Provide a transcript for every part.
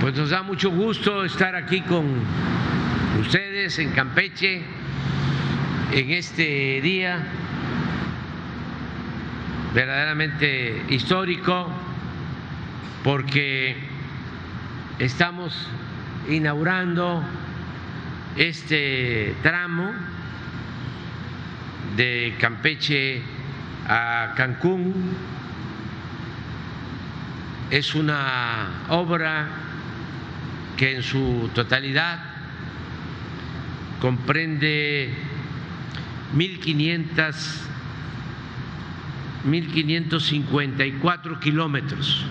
Pues nos da mucho gusto estar aquí con ustedes en Campeche en este día verdaderamente histórico porque estamos inaugurando este tramo de Campeche a Cancún. Es una obra que en su totalidad comprende 1.500 1.554 kilómetros.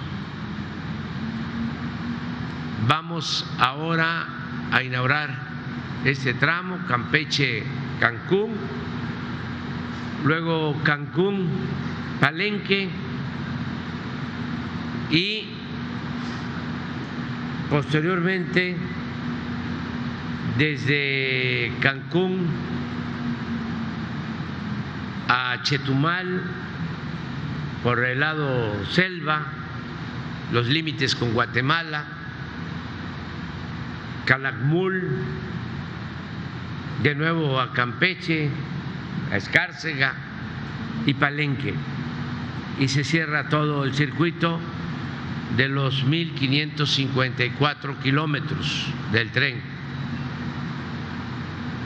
Vamos ahora a inaugurar este tramo, Campeche-Cancún, luego Cancún-Palenque y posteriormente desde Cancún a Chetumal por el lado selva, los límites con Guatemala, Calakmul, de nuevo a Campeche, a Escárcega y Palenque. Y se cierra todo el circuito de los 1.554 kilómetros del tren.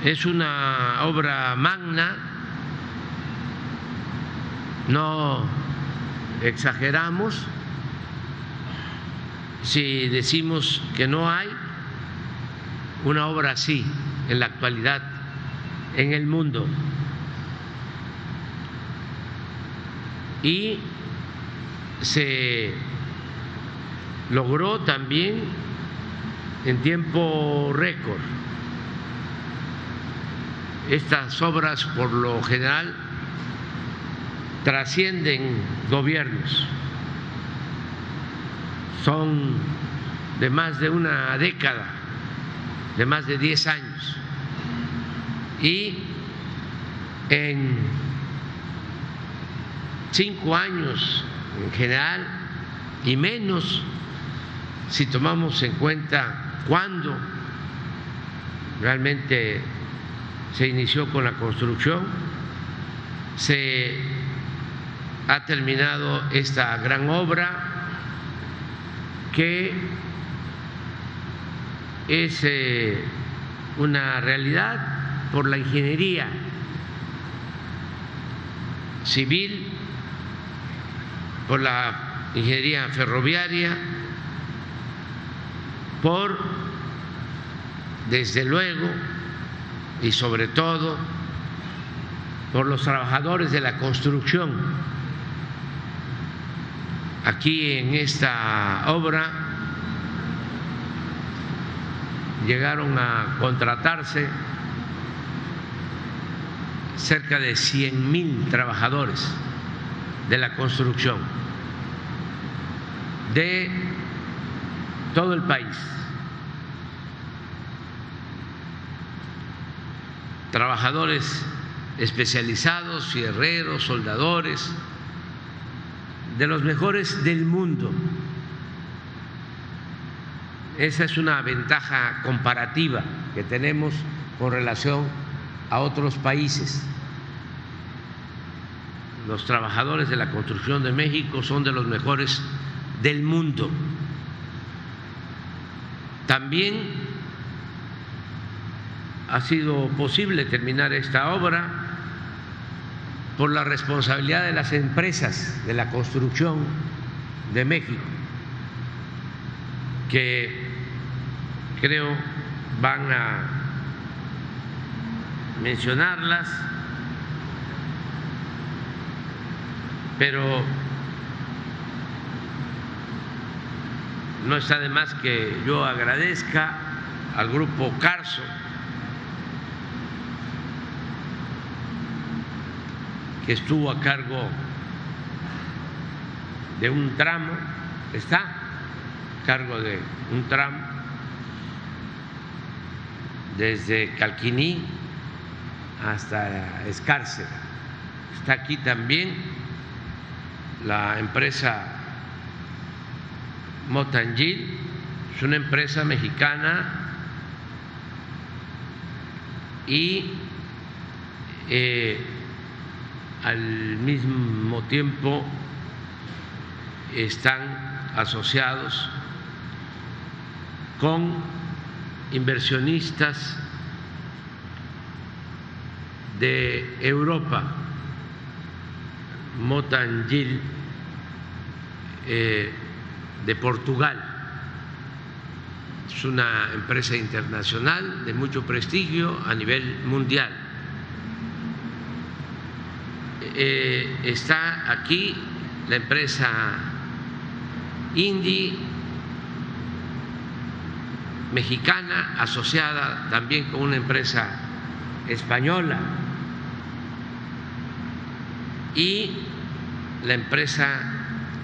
Es una obra magna, no exageramos si decimos que no hay una obra así en la actualidad en el mundo. Y se logró también en tiempo récord. Estas obras por lo general trascienden gobiernos, son de más de una década, de más de 10 años, y en cinco años en general y menos si tomamos en cuenta cuándo realmente se inició con la construcción, se ha terminado esta gran obra que es eh, una realidad por la ingeniería civil, por la ingeniería ferroviaria, por, desde luego, y sobre todo, por los trabajadores de la construcción. Aquí en esta obra llegaron a contratarse cerca de 100 mil trabajadores de la construcción de todo el país. Trabajadores especializados, fierreros, soldadores, de los mejores del mundo. Esa es una ventaja comparativa que tenemos con relación a otros países. Los trabajadores de la construcción de México son de los mejores del mundo. También ha sido posible terminar esta obra por la responsabilidad de las empresas de la construcción de México, que creo van a mencionarlas, pero no está de más que yo agradezca al grupo Carso, que estuvo a cargo de un tramo, está a cargo de un tramo desde Calquiní hasta Escárcega. Está aquí también la empresa Motangil, es una empresa mexicana y eh, al mismo tiempo están asociados con inversionistas de Europa, Motangil eh, de Portugal. Es una empresa internacional de mucho prestigio a nivel mundial. Eh, está aquí la empresa Indy mexicana asociada también con una empresa española y la empresa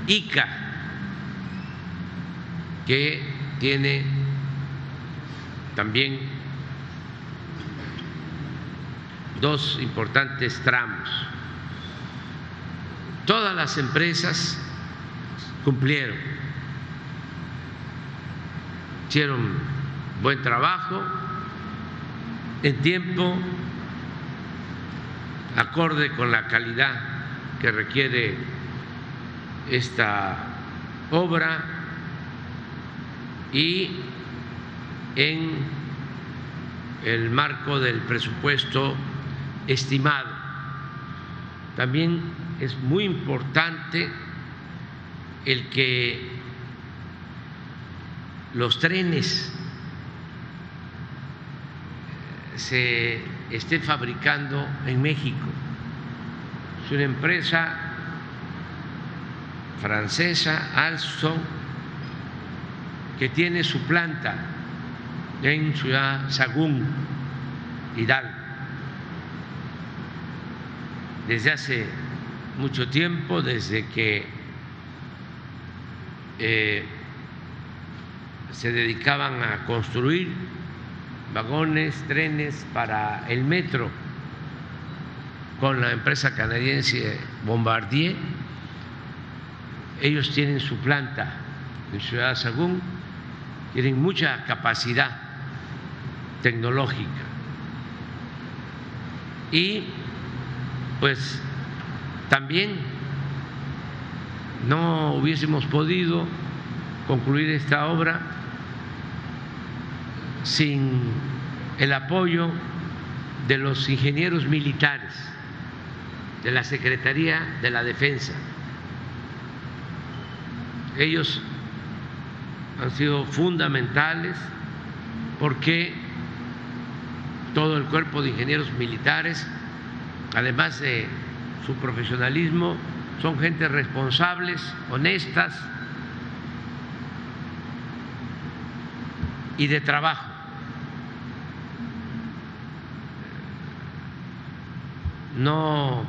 ICA que tiene también dos importantes tramos. Todas las empresas cumplieron, hicieron buen trabajo en tiempo, acorde con la calidad que requiere esta obra y en el marco del presupuesto estimado. También es muy importante el que los trenes se estén fabricando en México. Es una empresa francesa, Alstom, que tiene su planta en Ciudad Sagún, Hidalgo. Desde hace mucho tiempo, desde que eh, se dedicaban a construir vagones, trenes para el metro con la empresa canadiense Bombardier. Ellos tienen su planta en Ciudad Sagún, tienen mucha capacidad tecnológica. Y pues también no hubiésemos podido concluir esta obra sin el apoyo de los ingenieros militares de la Secretaría de la Defensa. Ellos han sido fundamentales porque todo el cuerpo de ingenieros militares, además de su profesionalismo, son gente responsables, honestas y de trabajo. No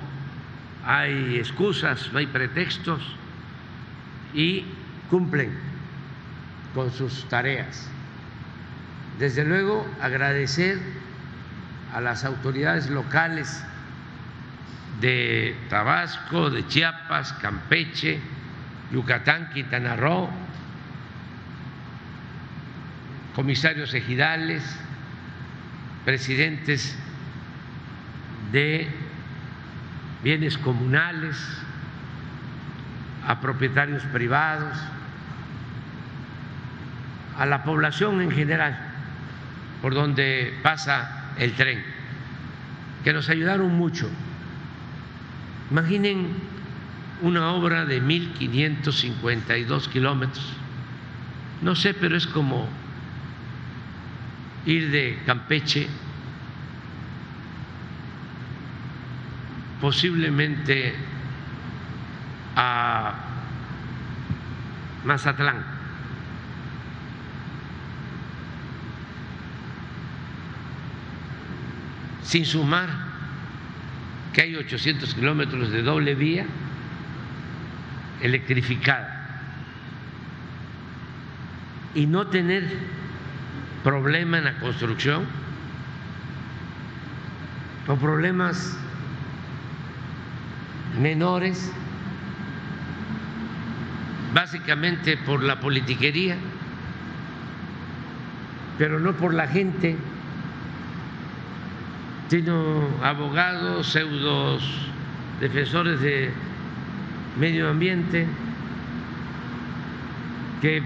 hay excusas, no hay pretextos y cumplen con sus tareas. Desde luego, agradecer a las autoridades locales de Tabasco, de Chiapas, Campeche, Yucatán, Quintana Roo, comisarios ejidales, presidentes de bienes comunales, a propietarios privados, a la población en general por donde pasa el tren, que nos ayudaron mucho. Imaginen una obra de 1.552 kilómetros, no sé, pero es como ir de Campeche posiblemente a Mazatlán. Sin sumar que hay 800 kilómetros de doble vía electrificada. Y no tener problema en la construcción o problemas menores, básicamente por la politiquería pero no por la gente, sino abogados, pseudos defensores de medio ambiente que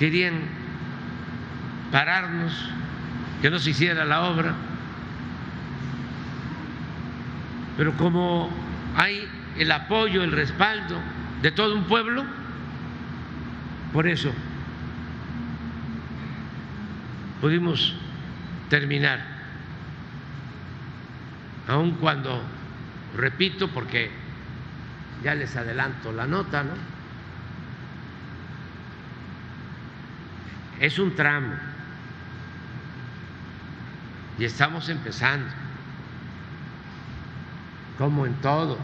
querían pararnos, que no se hiciera la obra, pero como hay el apoyo, el respaldo de todo un pueblo, por eso pudimos terminar, aun cuando, repito, porque ya les adelanto la nota, ¿no? Es un tramo y estamos empezando, como en todo.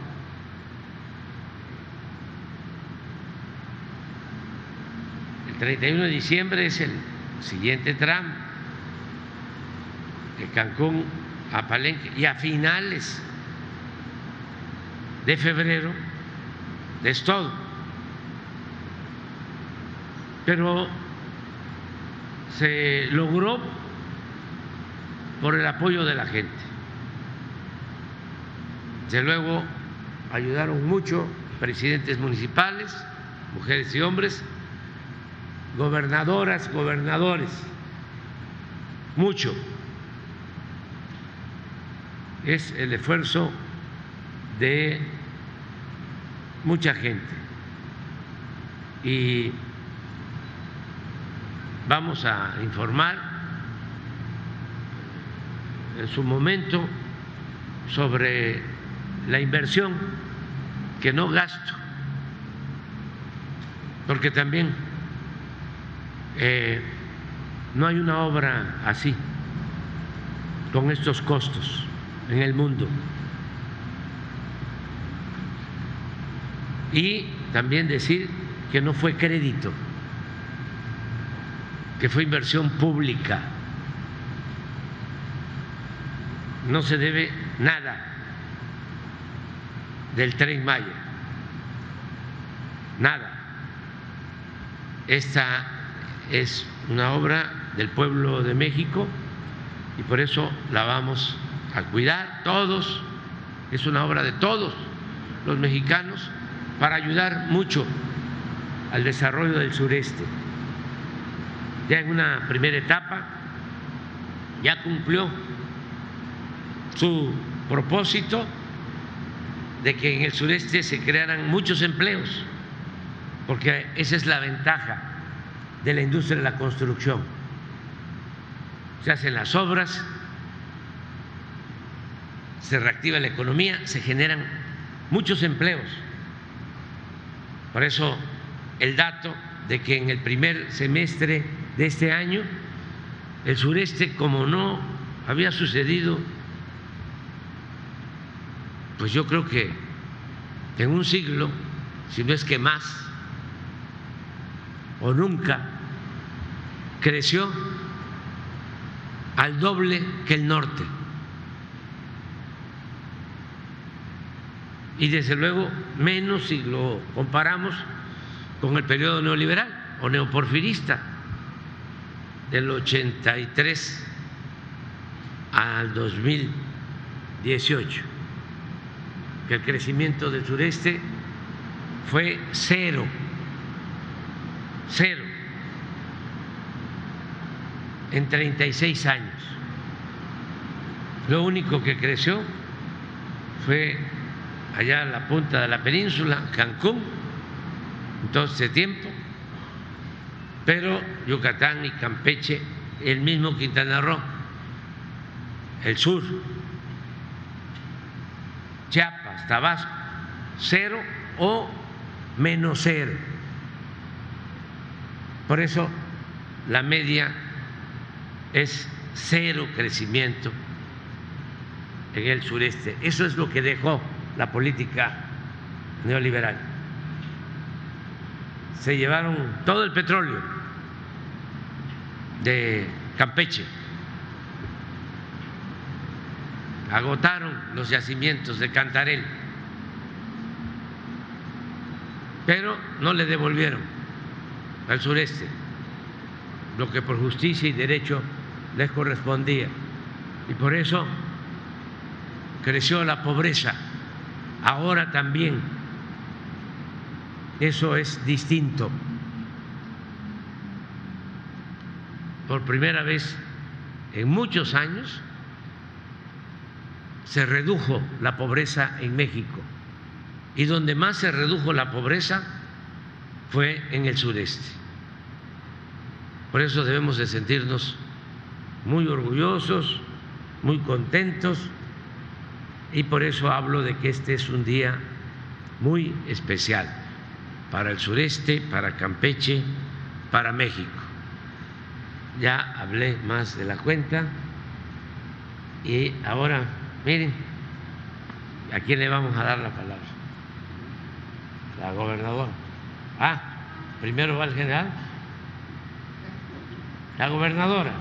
El 31 de diciembre es el siguiente tramo, de Cancún a Palenque, y a finales de febrero es todo. Pero se logró por el apoyo de la gente. Desde luego ayudaron mucho presidentes municipales, mujeres y hombres, gobernadoras, gobernadores, mucho. Es el esfuerzo de mucha gente. Y vamos a informar en su momento sobre la inversión que no gasto, porque también eh, no hay una obra así, con estos costos en el mundo. Y también decir que no fue crédito, que fue inversión pública. No se debe nada del tren Maya, nada. Esta es una obra del pueblo de México y por eso la vamos a cuidar todos, es una obra de todos los mexicanos para ayudar mucho al desarrollo del sureste. Ya en una primera etapa ya cumplió su propósito de que en el sureste se crearan muchos empleos, porque esa es la ventaja de la industria de la construcción. Se hacen las obras, se reactiva la economía, se generan muchos empleos. Por eso el dato de que en el primer semestre de este año el sureste, como no había sucedido, pues yo creo que en un siglo, si no es que más, o nunca, creció al doble que el norte. Y desde luego menos si lo comparamos con el periodo neoliberal o neoporfirista del 83 al 2018, que el crecimiento del sureste fue cero, cero, en 36 años. Lo único que creció fue allá en la punta de la península, Cancún, en todo este tiempo, pero Yucatán y Campeche, el mismo Quintana Roo, el sur, Chiapas, Tabasco, cero o menos cero. Por eso la media es cero crecimiento en el sureste. Eso es lo que dejó la política neoliberal. Se llevaron todo el petróleo de Campeche, agotaron los yacimientos de Cantarel, pero no le devolvieron al sureste lo que por justicia y derecho les correspondía. Y por eso creció la pobreza. Ahora también eso es distinto. Por primera vez en muchos años se redujo la pobreza en México y donde más se redujo la pobreza fue en el sureste. Por eso debemos de sentirnos muy orgullosos, muy contentos y por eso hablo de que este es un día muy especial para el sureste, para Campeche, para México. Ya hablé más de la cuenta y ahora, miren, ¿a quién le vamos a dar la palabra? La gobernadora. Ah, primero va el general. La gobernadora.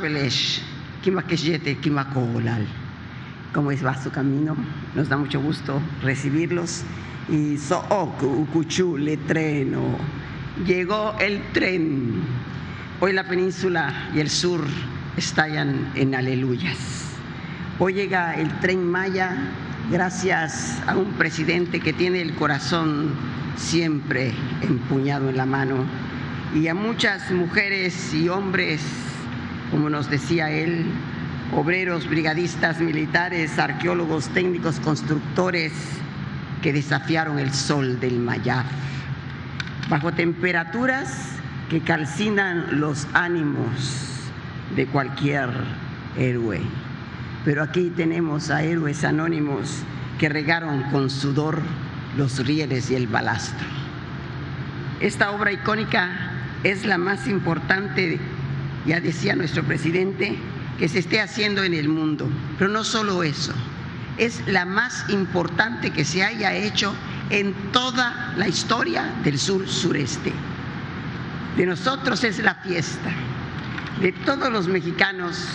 Belesh, Kimakeshete, Kimakolal. ¿Cómo es, va su camino? Nos da mucho gusto recibirlos. Y Sooku, Ukuchu, Letreno. Llegó el tren. Hoy la península y el sur estallan en aleluyas. Hoy llega el tren Maya gracias a un presidente que tiene el corazón siempre empuñado en la mano y a muchas mujeres y hombres, como nos decía él, obreros, brigadistas, militares, arqueólogos, técnicos, constructores, que desafiaron el sol del Mayaf. Bajo temperaturas que calcinan los ánimos de cualquier héroe. Pero aquí tenemos a héroes anónimos que regaron con sudor los rieles y el balastro. Esta obra icónica es la más importante, ya decía nuestro presidente, que se esté haciendo en el mundo. Pero no solo eso, es la más importante que se haya hecho en toda la historia del sur sureste. De nosotros es la fiesta, de todos los mexicanos,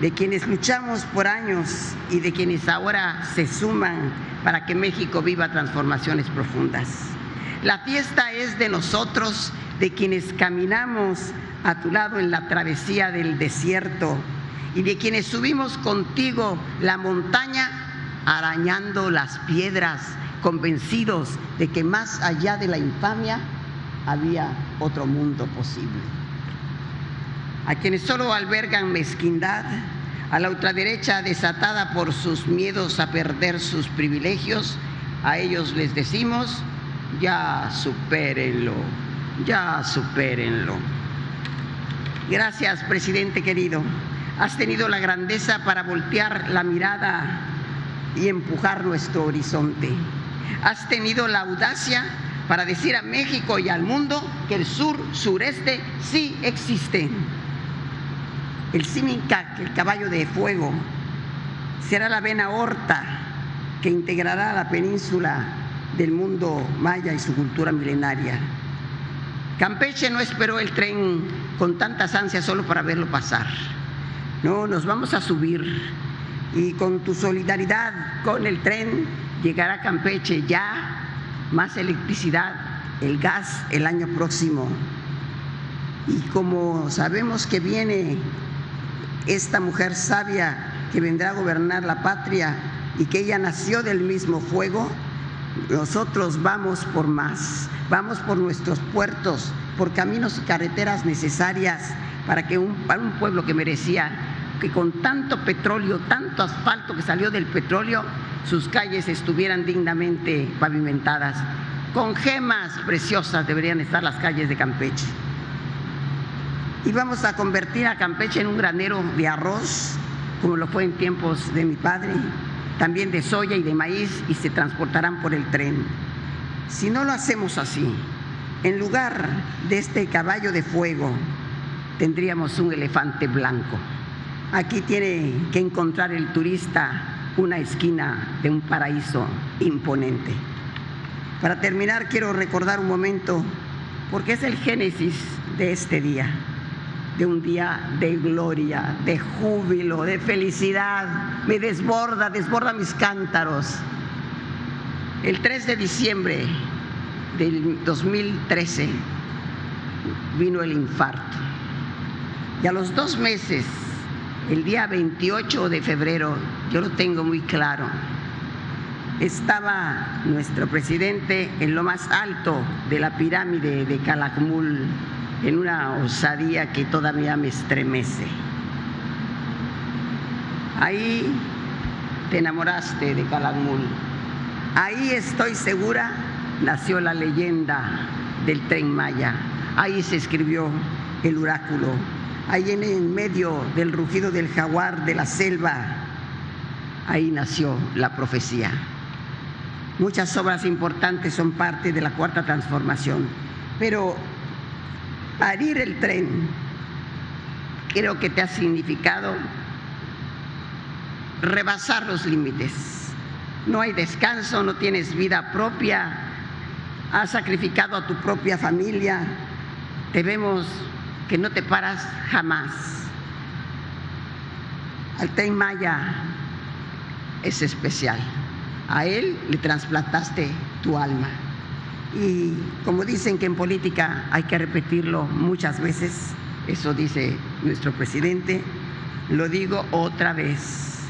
de quienes luchamos por años y de quienes ahora se suman para que México viva transformaciones profundas. La fiesta es de nosotros, de quienes caminamos a tu lado en la travesía del desierto y de quienes subimos contigo la montaña arañando las piedras, convencidos de que más allá de la infamia había otro mundo posible. A quienes solo albergan mezquindad, a la ultraderecha desatada por sus miedos a perder sus privilegios, a ellos les decimos, ya supérenlo, ya supérenlo. Gracias, presidente querido. Has tenido la grandeza para voltear la mirada y empujar nuestro horizonte. Has tenido la audacia para decir a México y al mundo que el sur sureste sí existe. El Simicac, el caballo de fuego, será la vena horta que integrará la península del mundo maya y su cultura milenaria. Campeche no esperó el tren con tantas ansias solo para verlo pasar. No, nos vamos a subir y con tu solidaridad con el tren llegará Campeche ya más electricidad, el gas el año próximo. Y como sabemos que viene esta mujer sabia que vendrá a gobernar la patria y que ella nació del mismo fuego, nosotros vamos por más, vamos por nuestros puertos, por caminos y carreteras necesarias para que un, un pueblo que merecía que con tanto petróleo, tanto asfalto que salió del petróleo, sus calles estuvieran dignamente pavimentadas. Con gemas preciosas deberían estar las calles de Campeche. Y vamos a convertir a Campeche en un granero de arroz, como lo fue en tiempos de mi padre, también de soya y de maíz, y se transportarán por el tren. Si no lo hacemos así, en lugar de este caballo de fuego, tendríamos un elefante blanco. Aquí tiene que encontrar el turista una esquina de un paraíso imponente. Para terminar, quiero recordar un momento, porque es el génesis de este día. De un día de gloria, de júbilo, de felicidad. Me desborda, desborda mis cántaros. El 3 de diciembre del 2013 vino el infarto. Y a los dos meses, el día 28 de febrero, yo lo tengo muy claro, estaba nuestro presidente en lo más alto de la pirámide de Calakmul, en una osadía que todavía me estremece. Ahí te enamoraste de Calakmul. Ahí estoy segura nació la leyenda del tren Maya. Ahí se escribió el oráculo. Ahí en, medio del rugido del jaguar de la selva, ahí nació la profecía. Muchas obras importantes son parte de la cuarta transformación, pero parir el tren creo que te ha significado rebasar los límites. No hay descanso, no tienes vida propia, has sacrificado a tu propia familia, te vemos que no te paras jamás. Al tren Maya es especial a Él le trasplantaste tu alma. Y como dicen que en política hay que repetirlo muchas veces, eso dice nuestro presidente, lo digo otra vez.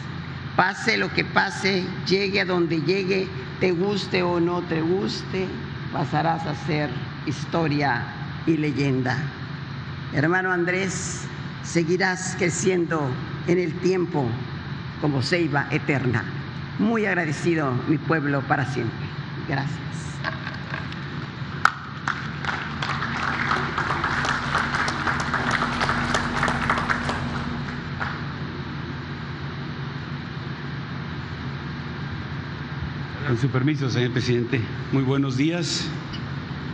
Pase lo que pase, llegue a donde llegue, te guste o no te guste, pasarás a ser historia y leyenda. Hermano Andrés, seguirás creciendo en el tiempo como ceiba eterna muy agradecido mi pueblo para siempre. Gracias. Con su permiso, señor presidente, muy buenos días.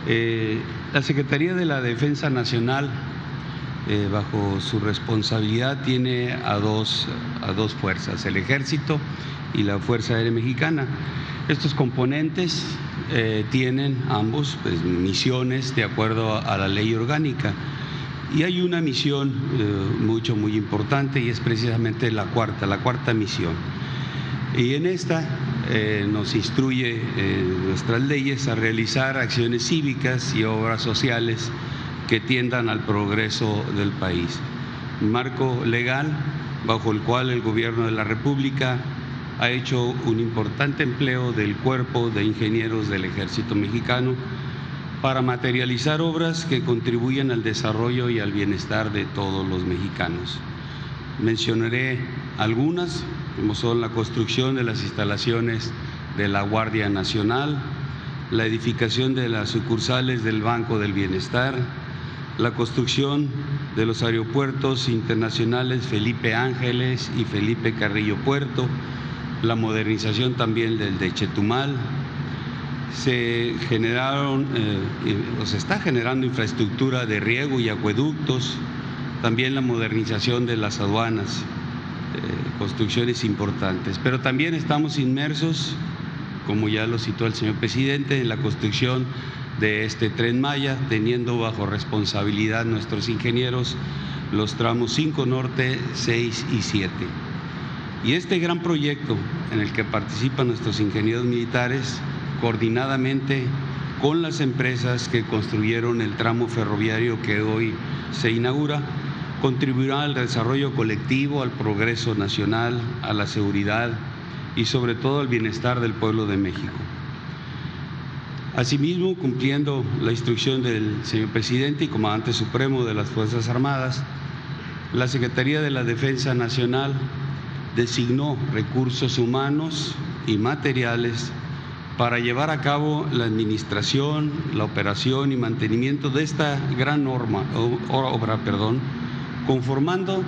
Eh, la Secretaría de la Defensa Nacional, eh, bajo su responsabilidad, tiene a dos, a dos fuerzas, el Ejército y la Fuerza Aérea Mexicana. Estos componentes eh, tienen ambos pues, misiones de acuerdo a, la ley orgánica. Y hay una misión eh, mucho, muy importante y es precisamente la cuarta, la cuarta misión. Y en esta eh, nos instruye nuestras leyes a realizar acciones cívicas y obras sociales que tiendan al progreso del país. Un marco legal bajo el cual el gobierno de la República ha hecho un importante empleo del cuerpo de ingenieros del ejército mexicano para materializar obras que contribuyen al desarrollo y al bienestar de todos los mexicanos. Mencionaré algunas, como son la construcción de las instalaciones de la Guardia Nacional, la edificación de las sucursales del Banco del Bienestar, la construcción de los aeropuertos internacionales Felipe Ángeles y Felipe Carrillo Puerto, la modernización también del de Chetumal. Se generaron, eh, o se está generando infraestructura de riego y acueductos, también la modernización de las aduanas, construcciones importantes. Pero también estamos inmersos, como ya lo citó el señor presidente, en la construcción de este tren Maya, teniendo bajo responsabilidad nuestros ingenieros los tramos 5 Norte, 6 y 7. Y este gran proyecto en el que participan nuestros ingenieros militares, coordinadamente con las empresas que construyeron el tramo ferroviario que hoy se inaugura, contribuirá al desarrollo colectivo, al progreso nacional, a la seguridad y sobre todo al bienestar del pueblo de México. Asimismo, cumpliendo la instrucción del señor presidente y comandante supremo de las Fuerzas Armadas, la Secretaría de la Defensa Nacional designó recursos humanos y materiales para llevar a cabo la administración, la operación y mantenimiento de esta gran norma, obra, perdón, conformando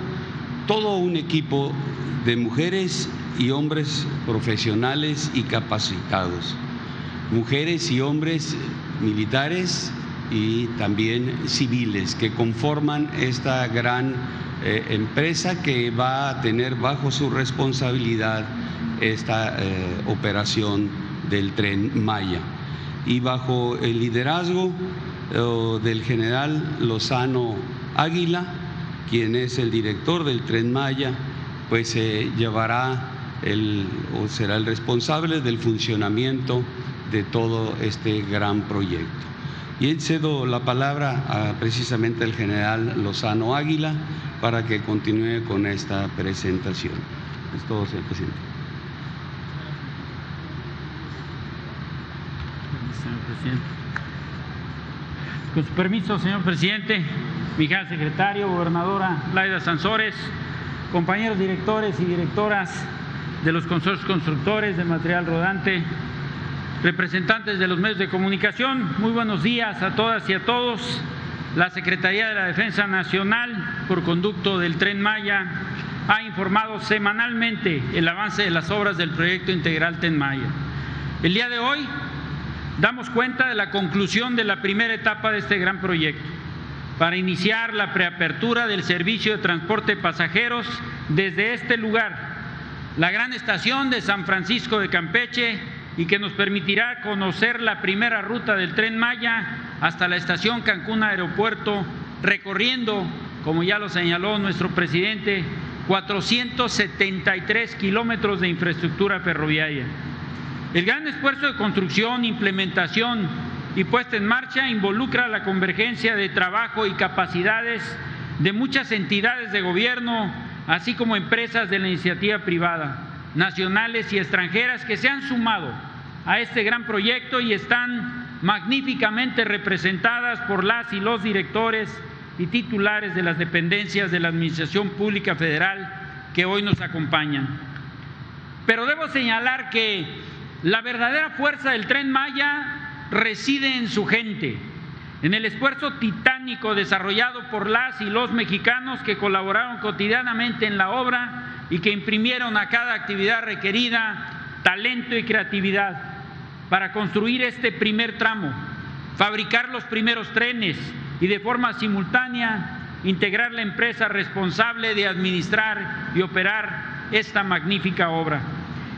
todo un equipo de mujeres y hombres profesionales y capacitados, mujeres y hombres militares y también civiles que conforman esta gran eh, empresa que va a tener bajo su responsabilidad esta eh, operación del tren Maya. Y bajo el liderazgo eh, del general Lozano Águila, quien es el director del tren Maya, pues se llevará el, o será el responsable del funcionamiento de todo este gran proyecto. Y cedo la palabra a, precisamente al general Lozano Águila para que continúe con esta presentación. Es todo, señor presidente. Con su permiso, señor presidente, mi secretario, gobernadora Laida Sansores, compañeros directores y directoras de los consorcios constructores de material rodante, representantes de los medios de comunicación, muy buenos días a todas y a todos. La Secretaría de la Defensa Nacional, por conducto del Tren Maya, ha informado semanalmente el avance de las obras del proyecto integral Tren Maya. El día de hoy damos cuenta de la conclusión de la primera etapa de este gran proyecto para iniciar la preapertura del servicio de transporte de pasajeros desde este lugar, la gran estación de San Francisco de Campeche, y que nos permitirá conocer la primera ruta del tren Maya hasta la estación Cancún Aeropuerto, recorriendo, como ya lo señaló nuestro presidente, 473 kilómetros de infraestructura ferroviaria. El gran esfuerzo de construcción, implementación y puesta en marcha involucra la convergencia de trabajo y capacidades de muchas entidades de gobierno, así como empresas de la iniciativa privada, nacionales y extranjeras que se han sumado a este gran proyecto y están magníficamente representadas por las y los directores y titulares de las dependencias de la Administración Pública Federal que hoy nos acompañan. Pero debo señalar que la verdadera fuerza del tren Maya reside en su gente, en el esfuerzo titánico desarrollado por las y los mexicanos que colaboraron cotidianamente en la obra y que imprimieron a cada actividad requerida talento y creatividad para construir este primer tramo, fabricar los primeros trenes y de forma simultánea integrar la empresa responsable de administrar y operar esta magnífica obra.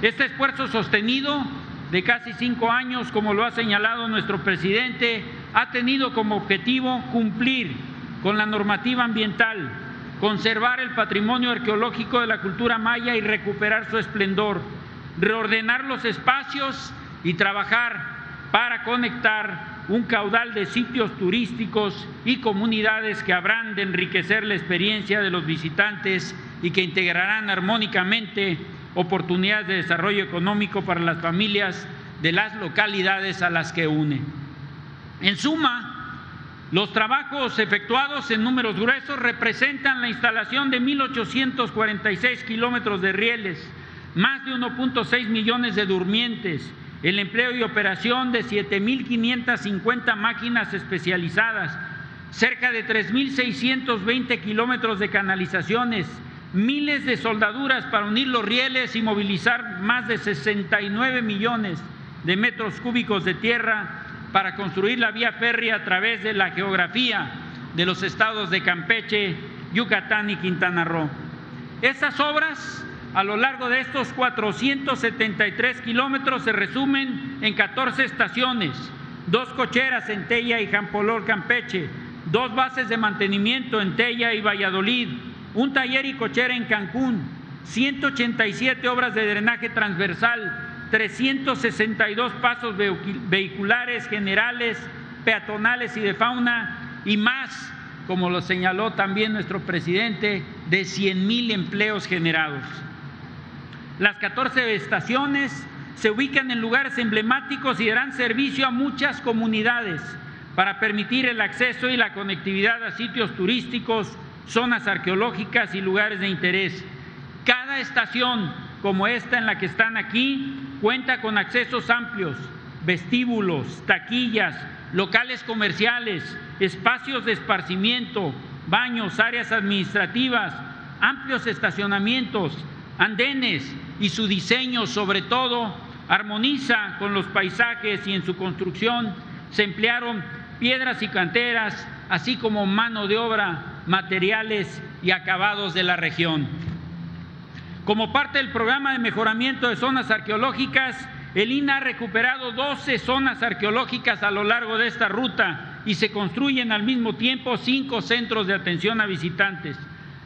Este esfuerzo sostenido de casi cinco años, como lo ha señalado nuestro presidente, ha tenido como objetivo cumplir con la normativa ambiental, conservar el patrimonio arqueológico de la cultura maya y recuperar su esplendor, reordenar los espacios y trabajar para conectar un caudal de sitios turísticos y comunidades que habrán de enriquecer la experiencia de los visitantes y que integrarán armónicamente oportunidades de desarrollo económico para las familias de las localidades a las que une. En suma, los trabajos efectuados en números gruesos representan la instalación de 1.846 kilómetros de rieles, más de 1.6 millones de durmientes, el empleo y operación de 7.550 máquinas especializadas, cerca de 3.620 kilómetros de canalizaciones, miles de soldaduras para unir los rieles y movilizar más de 69 millones de metros cúbicos de tierra para construir la vía férrea a través de la geografía de los estados de Campeche, Yucatán y Quintana Roo. Estas obras a lo largo de estos 473 kilómetros se resumen en 14 estaciones, dos cocheras en Tella y Jampolor, Campeche, dos bases de mantenimiento en Tella y Valladolid, un taller y cochera en Cancún, 187 obras de drenaje transversal, 362 pasos vehiculares generales, peatonales y de fauna y más, como lo señaló también nuestro presidente, de 100 mil empleos generados. Las 14 estaciones se ubican en lugares emblemáticos y darán servicio a muchas comunidades para permitir el acceso y la conectividad a sitios turísticos, zonas arqueológicas y lugares de interés. Cada estación, como esta en la que están aquí, cuenta con accesos amplios, vestíbulos, taquillas, locales comerciales, espacios de esparcimiento, baños, áreas administrativas, amplios estacionamientos, andenes y su diseño sobre todo armoniza con los paisajes y en su construcción se emplearon piedras y canteras, así como mano de obra, materiales y acabados de la región. Como parte del programa de mejoramiento de zonas arqueológicas, el INA ha recuperado 12 zonas arqueológicas a lo largo de esta ruta y se construyen al mismo tiempo cinco centros de atención a visitantes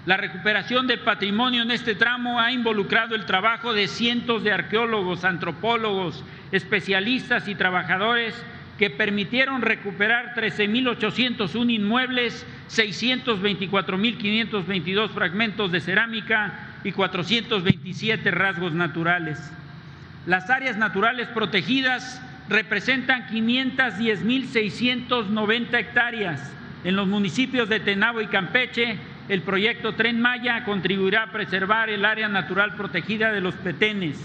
La recuperación del patrimonio en este tramo ha involucrado el trabajo de cientos de arqueólogos, antropólogos, especialistas y trabajadores que permitieron recuperar 13.801 inmuebles, 624.522 fragmentos de cerámica y 427 rasgos naturales. Las áreas naturales protegidas representan 510.690 hectáreas. En los municipios de Tenabo y Campeche, el proyecto Tren Maya contribuirá a preservar el área natural protegida de los petenes.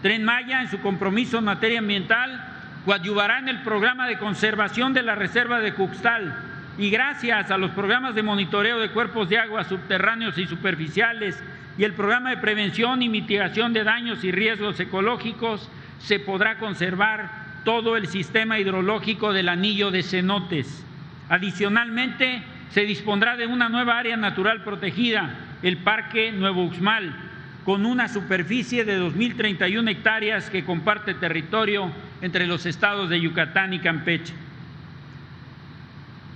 Tren Maya, en su compromiso en materia ambiental, coadyuvará en el programa de conservación de la reserva de Cuxtal y gracias a los programas de monitoreo de cuerpos de agua subterráneos y superficiales y el programa de prevención y mitigación de daños y riesgos ecológicos, se podrá conservar todo el sistema hidrológico del anillo de cenotes. Adicionalmente, se dispondrá de una nueva área natural protegida, el Parque Nuevo Uxmal, con una superficie de 2.031 hectáreas que comparte territorio entre los estados de Yucatán y Campeche.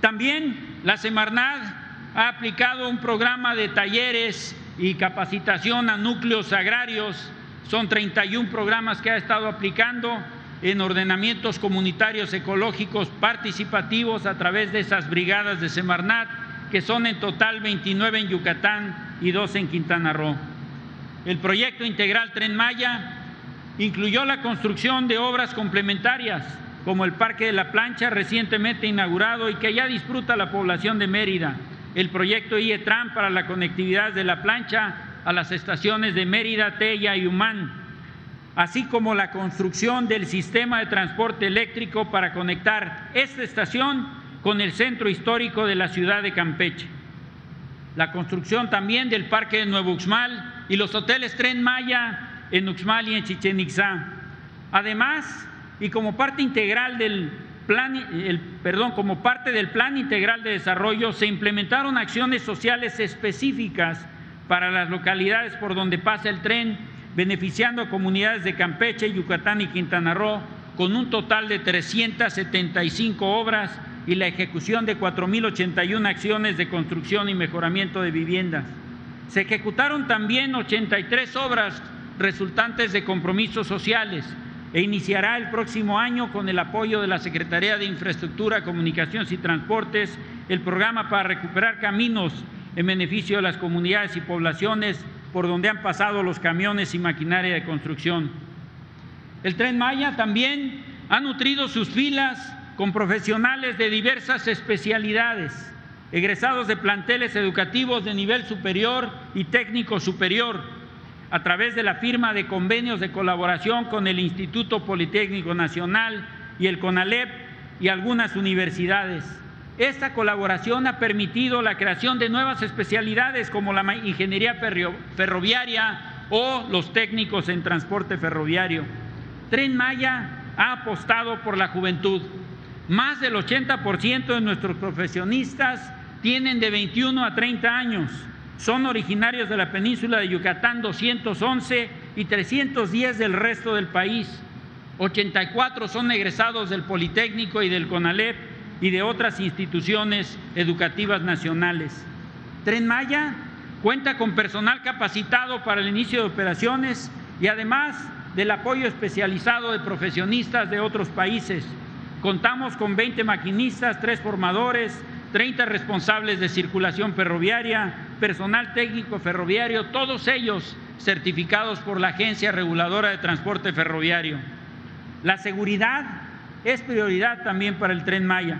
También la Semarnat ha aplicado un programa de talleres y capacitación a núcleos agrarios. Son 31 programas que ha estado aplicando en ordenamientos comunitarios ecológicos participativos a través de esas brigadas de Semarnat, que son en total 29 en Yucatán y 2 en Quintana Roo. El proyecto integral Tren Maya incluyó la construcción de obras complementarias, como el Parque de la Plancha recientemente inaugurado y que ya disfruta la población de Mérida, el proyecto IETRAN para la conectividad de la plancha a las estaciones de Mérida, Tella y Humán, así como la construcción del sistema de transporte eléctrico para conectar esta estación con el centro histórico de la ciudad de Campeche. La construcción también del Parque de Nuevo Uxmal y los hoteles Tren Maya en Uxmal y en Chichen Itzá. Además, y como parte integral del plan, el, perdón, como parte del plan integral de desarrollo, se implementaron acciones sociales específicas para las localidades por donde pasa el tren, beneficiando a comunidades de Campeche, Yucatán y Quintana Roo, con un total de 375 obras y la ejecución de 4.081 acciones de construcción y mejoramiento de viviendas. Se ejecutaron también 83 obras resultantes de compromisos sociales e iniciará el próximo año con el apoyo de la Secretaría de Infraestructura, Comunicaciones y Transportes el programa para recuperar caminos en beneficio de las comunidades y poblaciones por donde han pasado los camiones y maquinaria de construcción. El tren Maya también ha nutrido sus filas con profesionales de diversas especialidades, egresados de planteles educativos de nivel superior y técnico superior, a través de la firma de convenios de colaboración con el Instituto Politécnico Nacional y el CONALEP y algunas universidades. Esta colaboración ha permitido la creación de nuevas especialidades como la ingeniería ferroviaria o los técnicos en transporte ferroviario. Tren Maya ha apostado por la juventud. Más del 80% de nuestros profesionistas tienen de 21 a 30 años son originarios de la península de Yucatán 211 y 310 del resto del país. 84 son egresados del Politécnico y del CONALEP y de otras instituciones educativas nacionales. Tren Maya cuenta con personal capacitado para el inicio de operaciones y además del apoyo especializado de profesionistas de otros países. Contamos con 20 maquinistas, 3 formadores, 30 responsables de circulación ferroviaria, personal técnico ferroviario, todos ellos certificados por la Agencia Reguladora de Transporte Ferroviario. La seguridad es prioridad también para el tren Maya.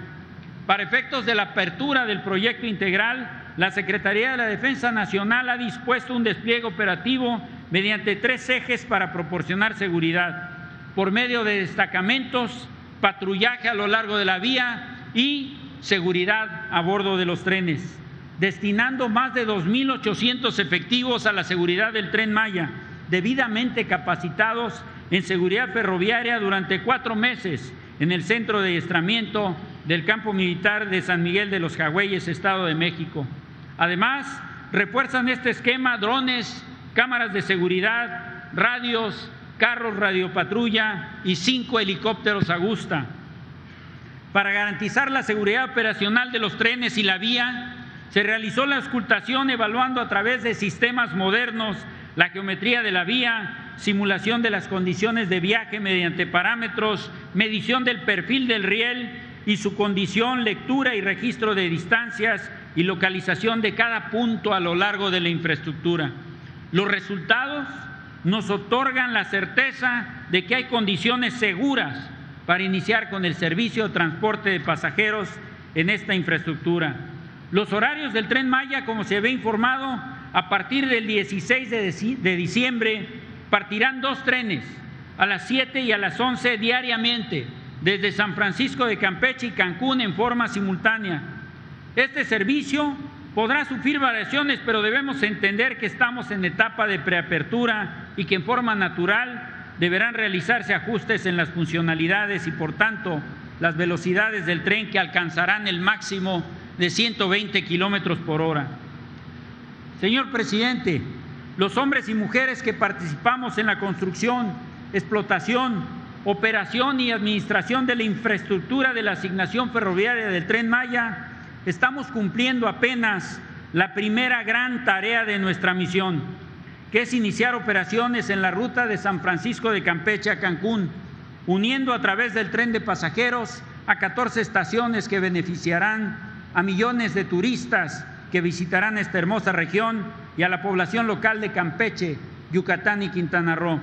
Para efectos de la apertura del proyecto integral, la Secretaría de la Defensa Nacional ha dispuesto un despliegue operativo mediante tres ejes para proporcionar seguridad, por medio de destacamentos, patrullaje a lo largo de la vía y seguridad a bordo de los trenes, destinando más de 2.800 efectivos a la seguridad del tren Maya, debidamente capacitados en seguridad ferroviaria durante cuatro meses en el centro de adiestramiento del campo militar de San Miguel de los Jagüeyes, Estado de México. Además, refuerzan este esquema drones, cámaras de seguridad, radios, carros radiopatrulla y cinco helicópteros Agusta para garantizar la seguridad operacional de los trenes y la vía, Se realizó la auscultación evaluando a través de sistemas modernos la geometría de la vía, simulación de las condiciones de viaje mediante parámetros, medición del perfil del riel y su condición, lectura y registro de distancias y localización de cada punto a lo largo de la infraestructura. Los resultados nos otorgan la certeza de que hay condiciones seguras para iniciar con el servicio de transporte de pasajeros en esta infraestructura. Los horarios del tren Maya, como se ve informado, a partir del 16 de diciembre partirán dos trenes a las 7 y a las 11 diariamente desde San Francisco de Campeche y Cancún en forma simultánea. Este servicio podrá sufrir variaciones, pero debemos entender que estamos en etapa de preapertura y que en forma natural deberán realizarse ajustes en las funcionalidades y, por tanto, las velocidades del tren que alcanzarán el máximo de 120 kilómetros por hora. Señor presidente, los hombres y mujeres que participamos en la construcción, explotación, operación y administración de la infraestructura de la asignación ferroviaria del tren Maya, estamos cumpliendo apenas la primera gran tarea de nuestra misión, que es iniciar operaciones en la ruta de San Francisco de Campeche a Cancún, uniendo a través del tren de pasajeros a 14 estaciones que beneficiarán a millones de turistas que visitarán esta hermosa región y a la población local de Campeche, Yucatán y Quintana Roo.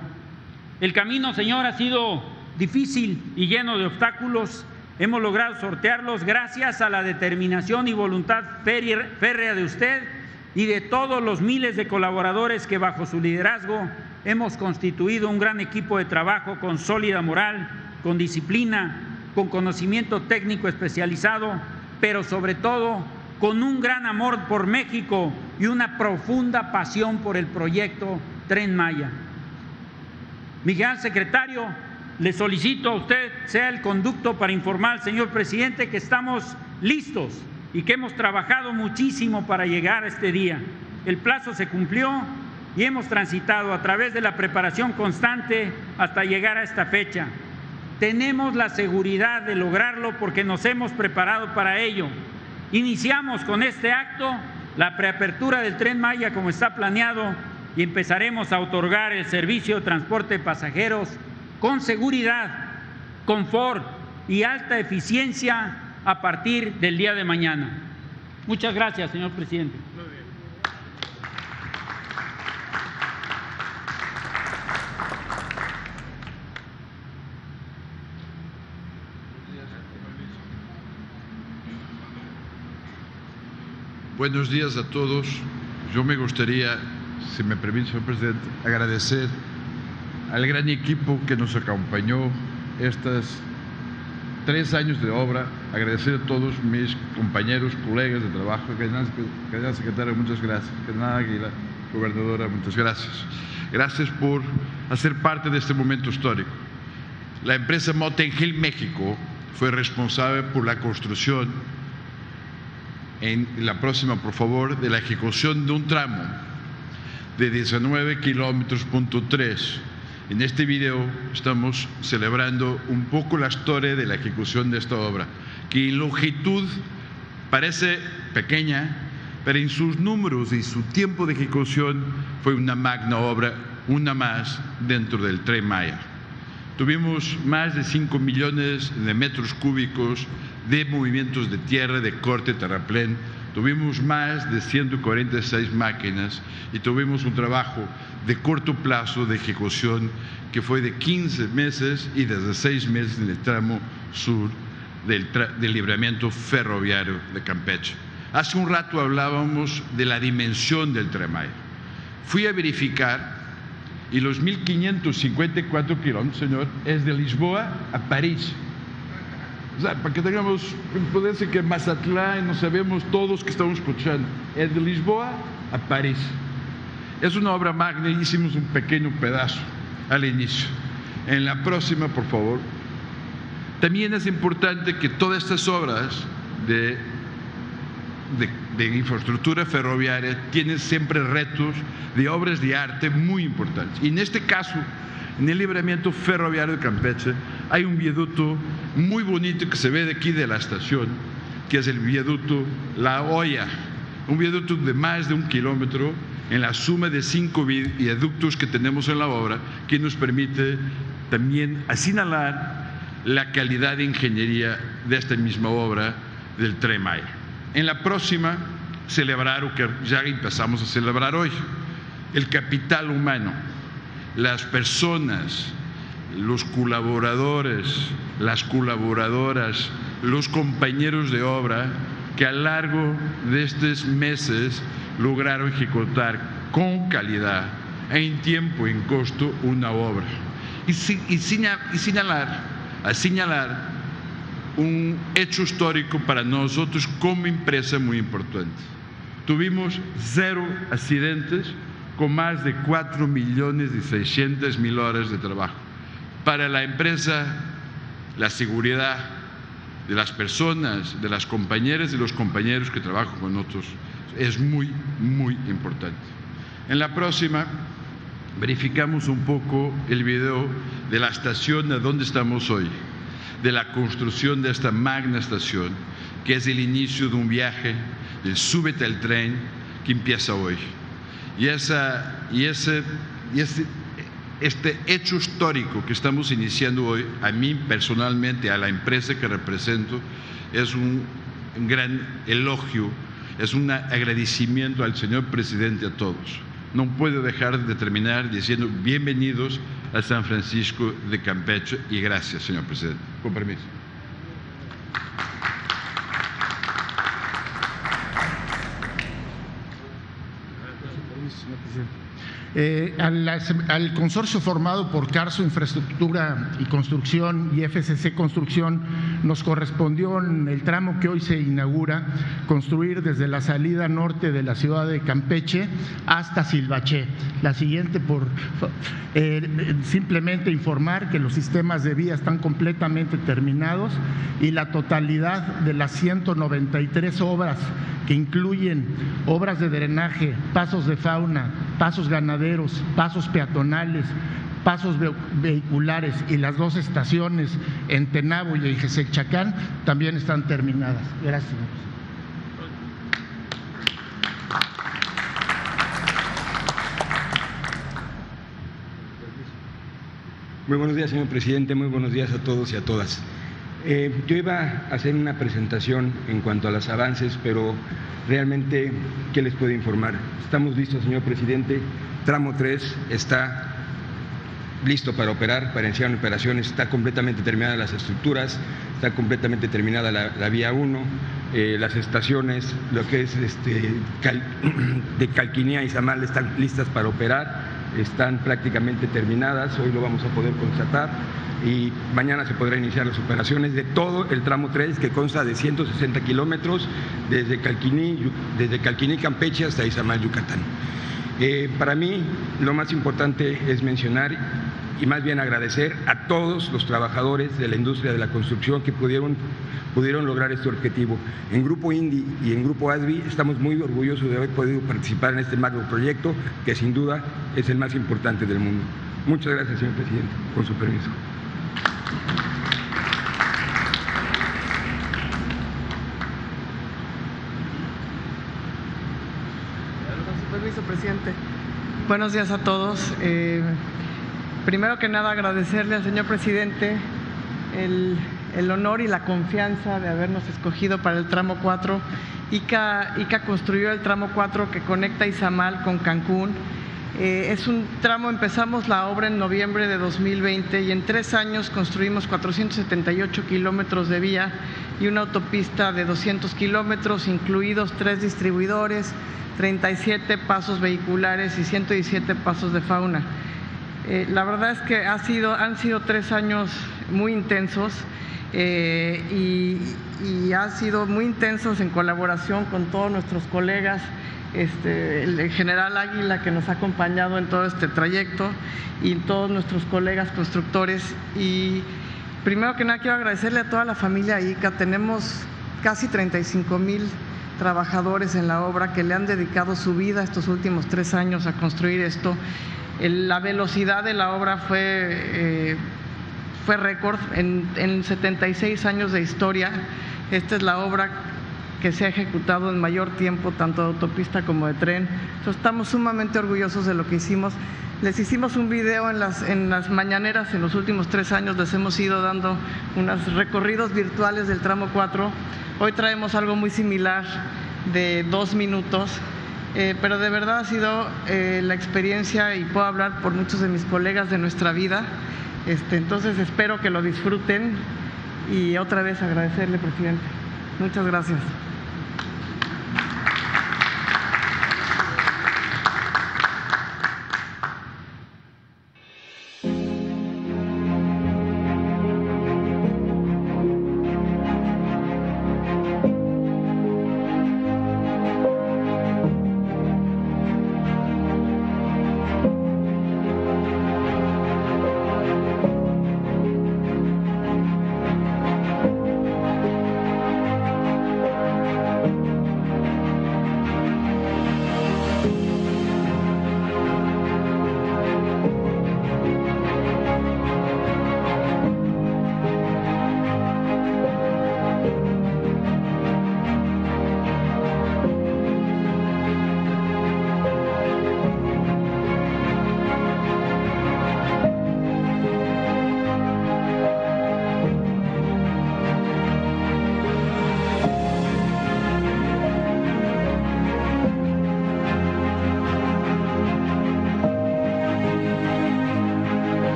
El camino, Señor, ha sido difícil y lleno de obstáculos. Hemos logrado sortearlos gracias a la determinación y voluntad férrea de usted y de todos los miles de colaboradores que bajo su liderazgo hemos constituido un gran equipo de trabajo con sólida moral, con disciplina, con conocimiento técnico especializado, pero sobre todo con un gran amor por México y una profunda pasión por el proyecto Tren Maya. Miguel Secretario, le solicito a usted sea el conducto para informar al señor presidente que estamos listos y que hemos trabajado muchísimo para llegar a este día. El plazo se cumplió y hemos transitado a través de la preparación constante hasta llegar a esta fecha. Tenemos la seguridad de lograrlo porque nos hemos preparado para ello Iniciamos con este acto la preapertura del tren Maya como está planeado y empezaremos a otorgar el servicio de transporte de pasajeros con seguridad, confort y alta eficiencia a partir del día de mañana. Muchas gracias, señor presidente. Buenos días a todos. Yo me gustaría, si me permite, señor presidente, agradecer al gran equipo que nos acompañó estos tres años de obra, agradecer a todos mis compañeros, colegas de trabajo, querida secretaria, muchas gracias, querida Águila, gobernadora, muchas gracias. Gracias por hacer parte de este momento histórico. La empresa Motengil México fue responsable por la construcción en la próxima, por favor, de la ejecución de un tramo de 19 kilómetros punto 3. En este video estamos celebrando un poco la historia de la ejecución de esta obra, que en longitud parece pequeña, pero en sus números y su tiempo de ejecución fue una magna obra, una más dentro del Tren Maya. Tuvimos más de 5 millones de metros cúbicos de movimientos de tierra de corte terraplén. Tuvimos más de 146 máquinas y tuvimos un trabajo de corto plazo de ejecución que fue de 15 meses y desde 6 meses en el tramo sur del, del libramiento ferroviario de Campeche. Hace un rato hablábamos de la dimensión del Tremay. Fui a verificar y los 1.554 kilómetros, señor, es de Lisboa a París. O sea, para que tengamos, puede ser que Mazatlán, no sabemos todos que estamos escuchando, es de Lisboa a París. Es una obra magna y hicimos un pequeño pedazo al inicio. En la próxima, por favor. También es importante que todas estas obras de, de, de infraestructura ferroviaria tienen siempre retos de obras de arte muy importantes. Y en este caso, en el libramiento ferroviario de Campeche hay un viaducto muy bonito que se ve de aquí de la estación, que es el viaducto La Hoya. un viaducto de más de un kilómetro en la suma de cinco viaductos que tenemos en la obra, que nos permite también asinalar la calidad de ingeniería de esta misma obra del Tren Maya. En la próxima, celebrar o que ya empezamos a celebrar hoy, el capital humano, las personas, los colaboradores, las colaboradoras, los compañeros de obra que a lo largo de estos meses lograron ejecutar con calidad, en tiempo, en costo, una obra. Y, y, y señalar, a señalar un hecho histórico para nosotros como empresa muy importante. Tuvimos cero accidentes con más de 4 millones y 600 mil horas de trabajo. Para la empresa, la seguridad de las personas, de las compañeras y los compañeros que trabajan con nosotros es muy, muy importante. En la próxima verificamos un poco el video de la estación a donde estamos hoy, de la construcción de esta magna estación, que es el inicio de un viaje del súbete al tren que empieza hoy. Y, esa, y, ese, y ese, este hecho histórico que estamos iniciando hoy, a mí personalmente, a la empresa que represento, es un gran elogio, es un agradecimiento al señor presidente a todos. No puedo dejar de terminar diciendo bienvenidos a San Francisco de Campeche y gracias, señor presidente. Con permiso. Eh, al, al, consorcio formado por Carso Infraestructura y Construcción y FCC Construcción nos correspondió en el tramo que hoy se inaugura construir desde la salida norte de la ciudad de Campeche hasta Silvaché. La siguiente por eh, simplemente informar que los sistemas de vía están completamente terminados y la totalidad de las 193 obras que incluyen obras de drenaje, pasos de fauna, pasos ganaderos, pasos peatonales, pasos vehiculares y las dos estaciones en Tenabo y en también están terminadas. Gracias. Muy buenos días, señor presidente. Muy buenos días a todos y a todas. Eh, yo iba a hacer una presentación en cuanto a los avances, pero realmente, ¿qué les puedo informar? Estamos listos, señor presidente. Tramo 3 está listo para operar, para iniciar operaciones, está completamente terminadas las estructuras, está completamente terminada la, vía 1, eh, las estaciones, lo que es este, de Calquinía y Zamal están listas para operar, están prácticamente terminadas, hoy lo vamos a poder constatar y mañana se podrán iniciar las operaciones de todo el tramo 3 que consta de 160 kilómetros desde Calquiní, desde Calquiní Campeche hasta Izamal, Yucatán. Eh, para mí lo más importante es mencionar y más bien agradecer a todos los trabajadores de la industria de la construcción que pudieron, pudieron lograr este objetivo. En Grupo Indy y en Grupo ASBI estamos muy orgullosos de haber podido participar en este magno proyecto que sin duda es el más importante del mundo. Muchas gracias, señor presidente, con su permiso. Permiso, presidente. Buenos días a todos. Eh, primero que nada, agradecerle al señor presidente el, el, honor y la confianza de habernos escogido para el tramo 4. ICA, ICA construyó el tramo 4 que conecta Izamal con Cancún eh, es un tramo, empezamos la obra en noviembre de 2020 y en tres años construimos 478 kilómetros de vía y una autopista de 200 kilómetros, incluidos tres distribuidores, 37 pasos vehiculares y 117 pasos de fauna. Eh, la verdad es que ha sido, han sido tres años muy intensos eh, y, y han sido muy intensos en colaboración con todos nuestros colegas este, el general Águila que nos ha acompañado en todo este trayecto y todos nuestros colegas constructores. Y primero que nada quiero agradecerle a toda la familia ICA. Tenemos casi 35 mil trabajadores en la obra que le han dedicado su vida estos últimos tres años a construir esto. la velocidad de la obra fue, eh, fue récord en, en 76 años de historia. Esta es la obra que se ha ejecutado en mayor tiempo, tanto de autopista como de tren. Entonces, estamos sumamente orgullosos de lo que hicimos. Les hicimos un video en las, en las mañaneras, en los últimos tres años les hemos ido dando unos recorridos virtuales del tramo 4. Hoy traemos algo muy similar de dos minutos, eh, pero de verdad ha sido eh, la experiencia y puedo hablar por muchos de mis colegas de nuestra vida. Este, entonces espero que lo disfruten y otra vez agradecerle, presidente. Muchas gracias.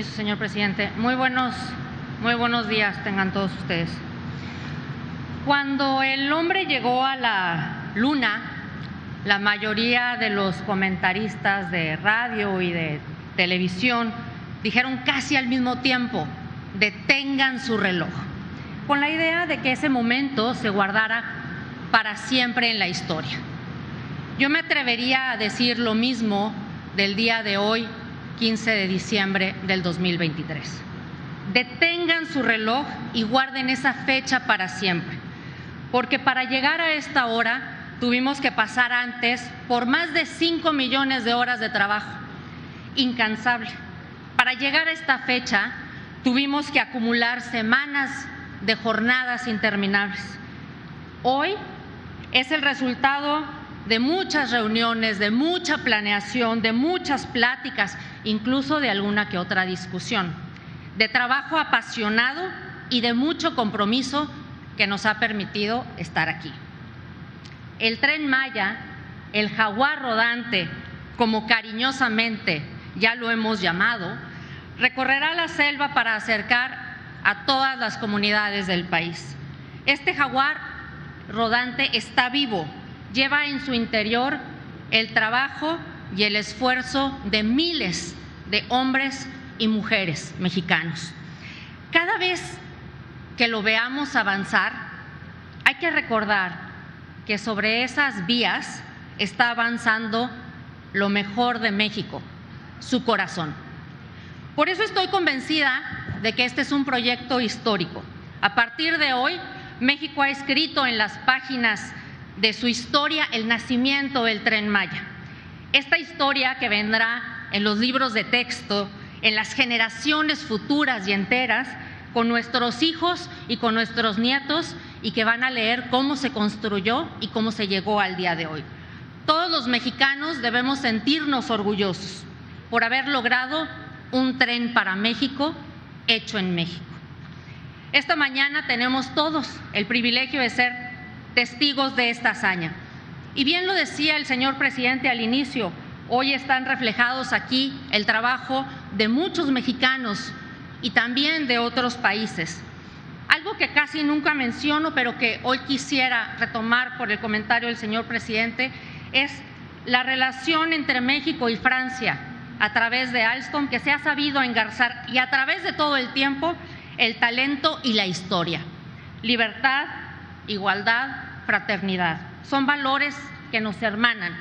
Señor presidente. Muy buenos, muy buenos días tengan todos ustedes. Cuando el hombre llegó a la luna, la mayoría de los comentaristas de radio y de televisión dijeron casi al mismo tiempo, detengan su reloj, con la idea de que ese momento se guardara para siempre en la historia. Yo me atrevería a decir lo mismo del día de hoy 15 de diciembre del 2023. Detengan su reloj y guarden esa fecha para siempre, porque para llegar a esta hora tuvimos que pasar antes por más de 5 millones de horas de trabajo, incansable. Para llegar a esta fecha tuvimos que acumular semanas de jornadas interminables. Hoy es el resultado de muchas reuniones, de mucha planeación, de muchas pláticas, incluso de alguna que otra discusión, de trabajo apasionado y de mucho compromiso que nos ha permitido estar aquí. El tren Maya, el jaguar rodante, como cariñosamente ya lo hemos llamado, recorrerá la selva para acercar a todas las comunidades del país. Este jaguar rodante está vivo, lleva en su interior el trabajo y el esfuerzo de miles de hombres y mujeres mexicanos. Cada vez que lo veamos avanzar, hay que recordar que sobre esas vías está avanzando lo mejor de México, su corazón. Por eso estoy convencida de que este es un proyecto histórico. A partir de hoy, México ha escrito en las páginas de su historia el nacimiento del tren Maya. Esta historia que vendrá en los libros de texto, en las generaciones futuras y enteras, con nuestros hijos y con nuestros nietos, y que van a leer cómo se construyó y cómo se llegó al día de hoy. Todos los mexicanos debemos sentirnos orgullosos por haber logrado un tren para México hecho en México. Esta mañana tenemos todos el privilegio de ser testigos de esta hazaña. Y bien lo decía el señor presidente al inicio, hoy están reflejados aquí el trabajo de muchos mexicanos y también de otros países. Algo que casi nunca menciono, pero que hoy quisiera retomar por el comentario del señor presidente, es la relación entre México y Francia a través de Alstom, que se ha sabido engarzar y a través de todo el tiempo el talento y la historia. Libertad, igualdad, fraternidad. Son valores que nos hermanan.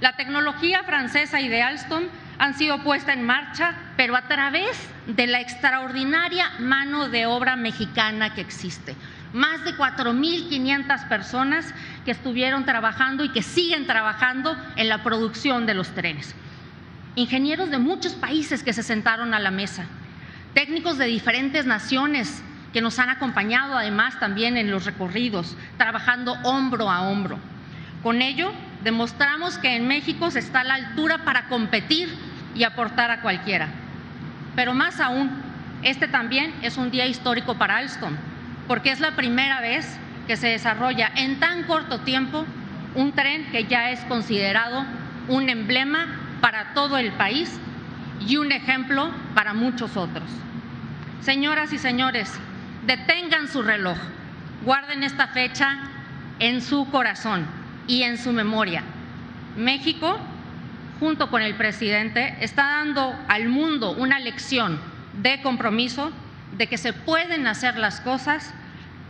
La tecnología francesa y de Alstom han sido puestas en marcha, pero a través de la extraordinaria mano de obra mexicana que existe. más de 4.500 personas que estuvieron trabajando y que siguen trabajando en la producción de los trenes. Ingenieros de muchos países que se sentaron a la mesa, técnicos de diferentes naciones que nos han acompañado además también en los recorridos, trabajando hombro a hombro. Con ello, demostramos que en México se está a la altura para competir y aportar a cualquiera. Pero más aún, este también es un día histórico para Alstom, porque es la primera vez que se desarrolla en tan corto tiempo un tren que ya es considerado un emblema para todo el país y un ejemplo para muchos otros. Señoras y señores, detengan su reloj, guarden esta fecha en su corazón y en su memoria. México, junto con el presidente, está dando al mundo una lección de compromiso, de que se pueden hacer las cosas,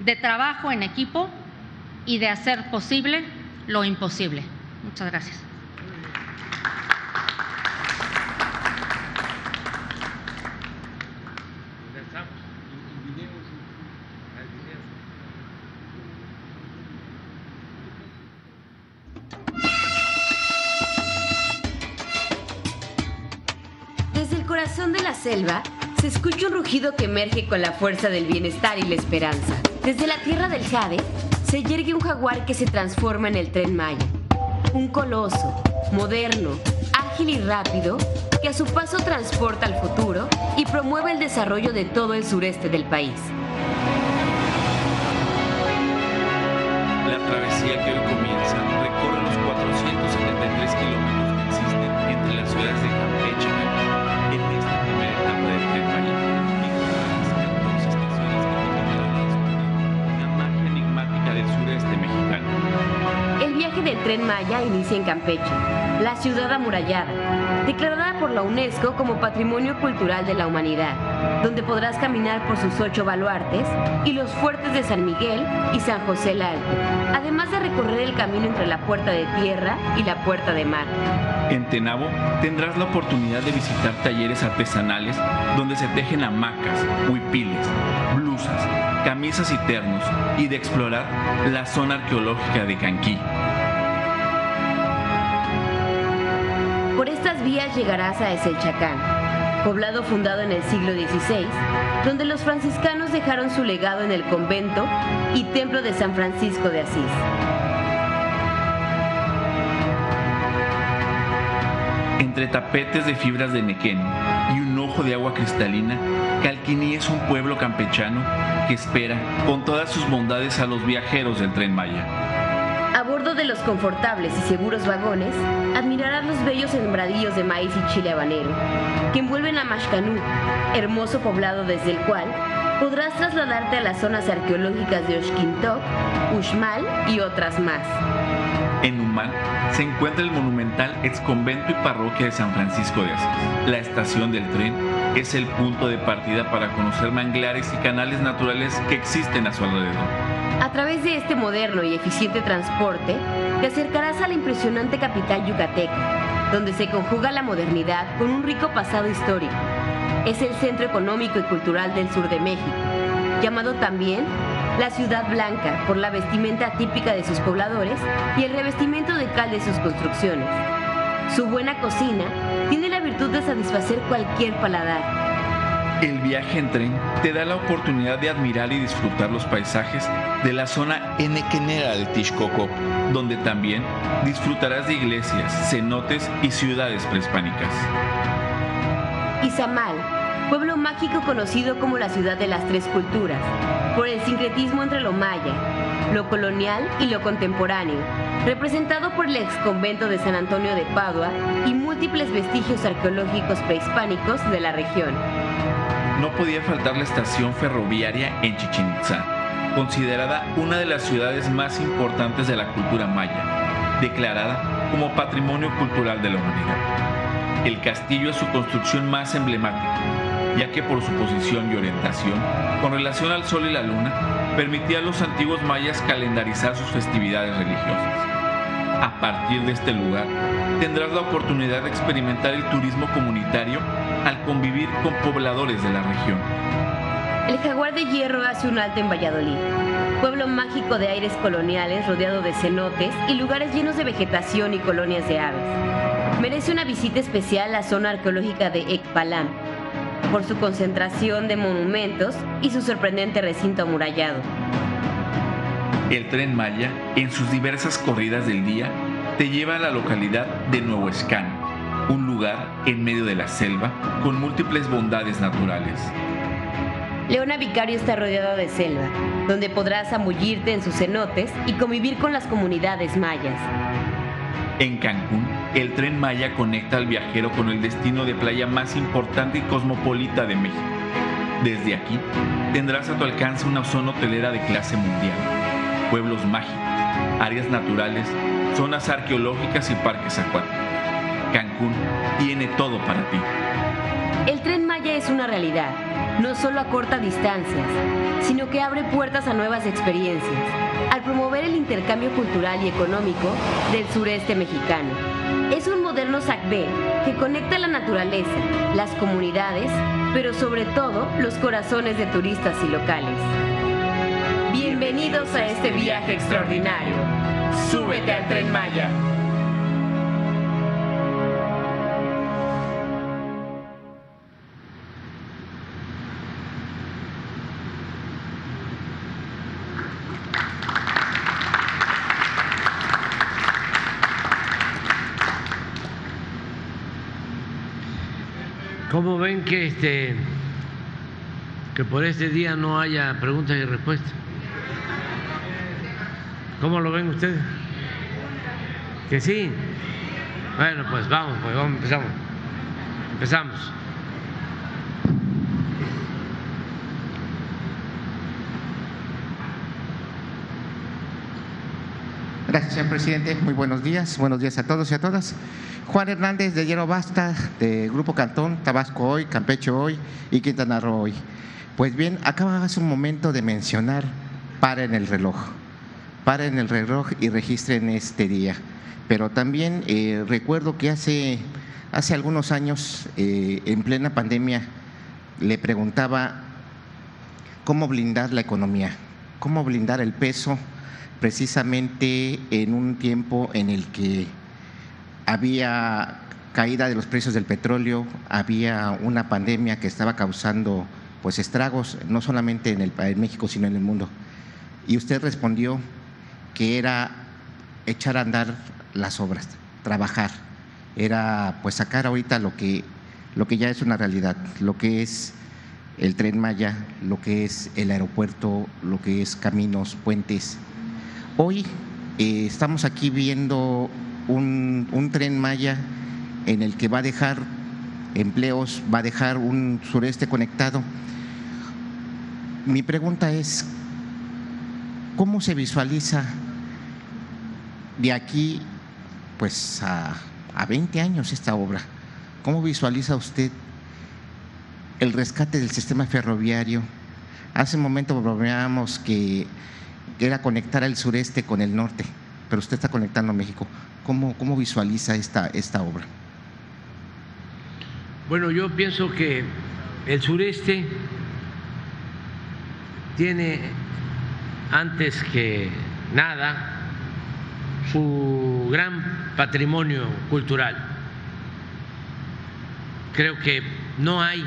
de trabajo en equipo y de hacer posible lo imposible. Muchas gracias. Se escucha un rugido que emerge con la fuerza del bienestar y la esperanza. Desde la tierra del Jade se yergue un jaguar que se transforma en el tren Maya. Un coloso, moderno, ágil y rápido que a su paso transporta al futuro y promueve el desarrollo de todo el sureste del país. La travesía que hoy tren Maya inicia en Campeche, la ciudad amurallada, declarada por la UNESCO como Patrimonio Cultural de la Humanidad, donde podrás caminar por sus ocho baluartes y los fuertes de San Miguel y San José el además de recorrer el camino entre la Puerta de Tierra y la Puerta de Mar. En Tenabo tendrás la oportunidad de visitar talleres artesanales donde se tejen hamacas, huipiles, blusas, camisas y ternos y de explorar la zona arqueológica de Canquí. Por estas vías llegarás a Eselchacán, poblado fundado en el siglo XVI, donde los franciscanos dejaron su legado en el convento y templo de San Francisco de Asís. Entre tapetes de fibras de nequén y un ojo de agua cristalina, Calquiní es un pueblo campechano que espera con todas sus bondades a los viajeros del tren Maya. Bordo de los confortables y seguros vagones, admirarás los bellos sembradíos de maíz y chile habanero, que envuelven a Mashcanú, hermoso poblado desde el cual podrás trasladarte a las zonas arqueológicas de Oxquintoc, Uxmal y otras más. En Humán se encuentra el monumental exconvento y parroquia de San Francisco de Asís. La estación del tren es el punto de partida para conocer manglares y canales naturales que existen a su alrededor. A través de este moderno y eficiente transporte, te acercarás a la impresionante capital yucateca, donde se conjuga la modernidad con un rico pasado histórico. Es el centro económico y cultural del sur de México, llamado también la Ciudad Blanca por la vestimenta típica de sus pobladores y el revestimiento de cal de sus construcciones. Su buena cocina tiene la virtud de satisfacer cualquier paladar. El viaje en tren te da la oportunidad de admirar y disfrutar los paisajes de la zona enequenera de Texcoco, donde también disfrutarás de iglesias, cenotes y ciudades prehispánicas. Izamal, pueblo mágico conocido como la ciudad de las tres culturas, por el sincretismo entre lo maya, lo colonial y lo contemporáneo, representado por el ex convento de San Antonio de Padua y múltiples vestigios arqueológicos prehispánicos de la región. No podía faltar la estación ferroviaria en Chichen Itzá, considerada una de las ciudades más importantes de la cultura maya, declarada como Patrimonio Cultural de la Humanidad. El castillo es su construcción más emblemática, ya que por su posición y orientación, con relación al sol y la luna, permitía a los antiguos mayas calendarizar sus festividades religiosas. A partir de este lugar, tendrás la oportunidad de experimentar el turismo comunitario al convivir con pobladores de la región. el jaguar de hierro hace un alto en Valladolid, pueblo mágico de aires coloniales rodeado de cenotes y lugares llenos de vegetación y colonias de aves. Merece una visita especial la zona arqueológica de Ekpalam, por su concentración de monumentos y su sorprendente recinto amurallado. El tren Maya, en sus diversas corridas del día, te lleva a la localidad de Nuevo Escán, un lugar en medio de la selva con múltiples bondades naturales. Leona Vicario está rodeada de selva, donde podrás amullirte en sus cenotes y convivir con las comunidades mayas. En Cancún, el tren Maya conecta al viajero con el destino de playa más importante y cosmopolita de México. Desde aquí, tendrás a tu alcance una zona hotelera de clase mundial, pueblos mágicos, áreas naturales, zonas arqueológicas y parques acuáticos. Cancún tiene todo para ti. El tren Maya es una realidad, no solo acorta distancias, sino que abre puertas a nuevas experiencias, al promover el intercambio cultural y económico del sureste mexicano. Es un moderno SACB que conecta la naturaleza, las comunidades, pero sobre todo los corazones de turistas y locales. Bienvenidos a este viaje extraordinario. Súbete al tren Maya. ¿Cómo ven que este que por este día no haya preguntas y respuestas? ¿Cómo lo ven ustedes? Que sí. Bueno, pues vamos, pues vamos, empezamos. Empezamos. Gracias, señor presidente. Muy buenos días. Buenos días a todos y a todas. Juan Hernández de Hierro Basta, de Grupo Cantón, Tabasco hoy, Campeche hoy y Quintana Roo hoy. Pues bien, acaba hace un momento de mencionar para en el reloj. Para en el reloj y registren este día. Pero también eh, recuerdo que hace, hace algunos años, eh, en plena pandemia, le preguntaba cómo blindar la economía, cómo blindar el peso precisamente en un tiempo en el que había caída de los precios del petróleo, había una pandemia que estaba causando pues estragos no solamente en, el, en México sino en el mundo. Y usted respondió que era echar a andar las obras, trabajar, era pues sacar ahorita lo que lo que ya es una realidad, lo que es el tren Maya, lo que es el aeropuerto, lo que es caminos, puentes, Hoy eh, estamos aquí viendo un, tren Maya en el que va a dejar empleos, va a dejar un sureste conectado. Mi pregunta es, ¿cómo se visualiza de aquí pues a, a 20 años esta obra? ¿Cómo visualiza usted el rescate del sistema ferroviario? Hace un momento bromeábamos que que era conectar el sureste con el norte, pero usted está conectando México. ¿Cómo, cómo visualiza esta, esta obra? Bueno, yo pienso que el sureste tiene antes que nada su gran patrimonio cultural. Creo que no hay,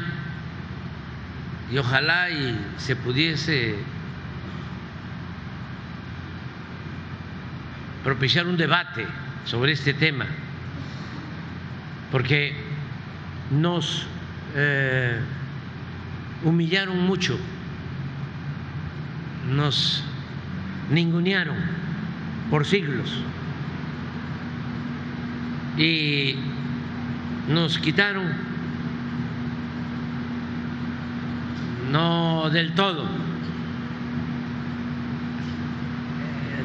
y ojalá y se pudiese propiciar un debate sobre este tema, porque nos eh, humillaron mucho, nos ningunearon por siglos y nos quitaron, no del todo,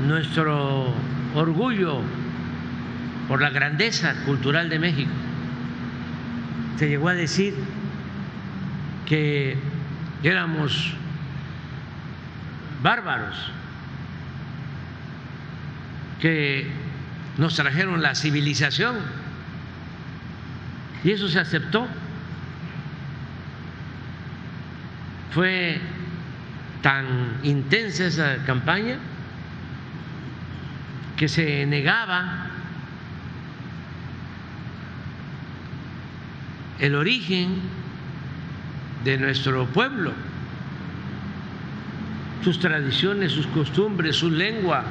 nuestro orgullo por la grandeza cultural de México. Se llegó a decir que éramos bárbaros, que nos trajeron la civilización y eso se aceptó. Fue tan intensa esa campaña que se negaba el origen de nuestro pueblo, sus tradiciones, sus costumbres, su lengua,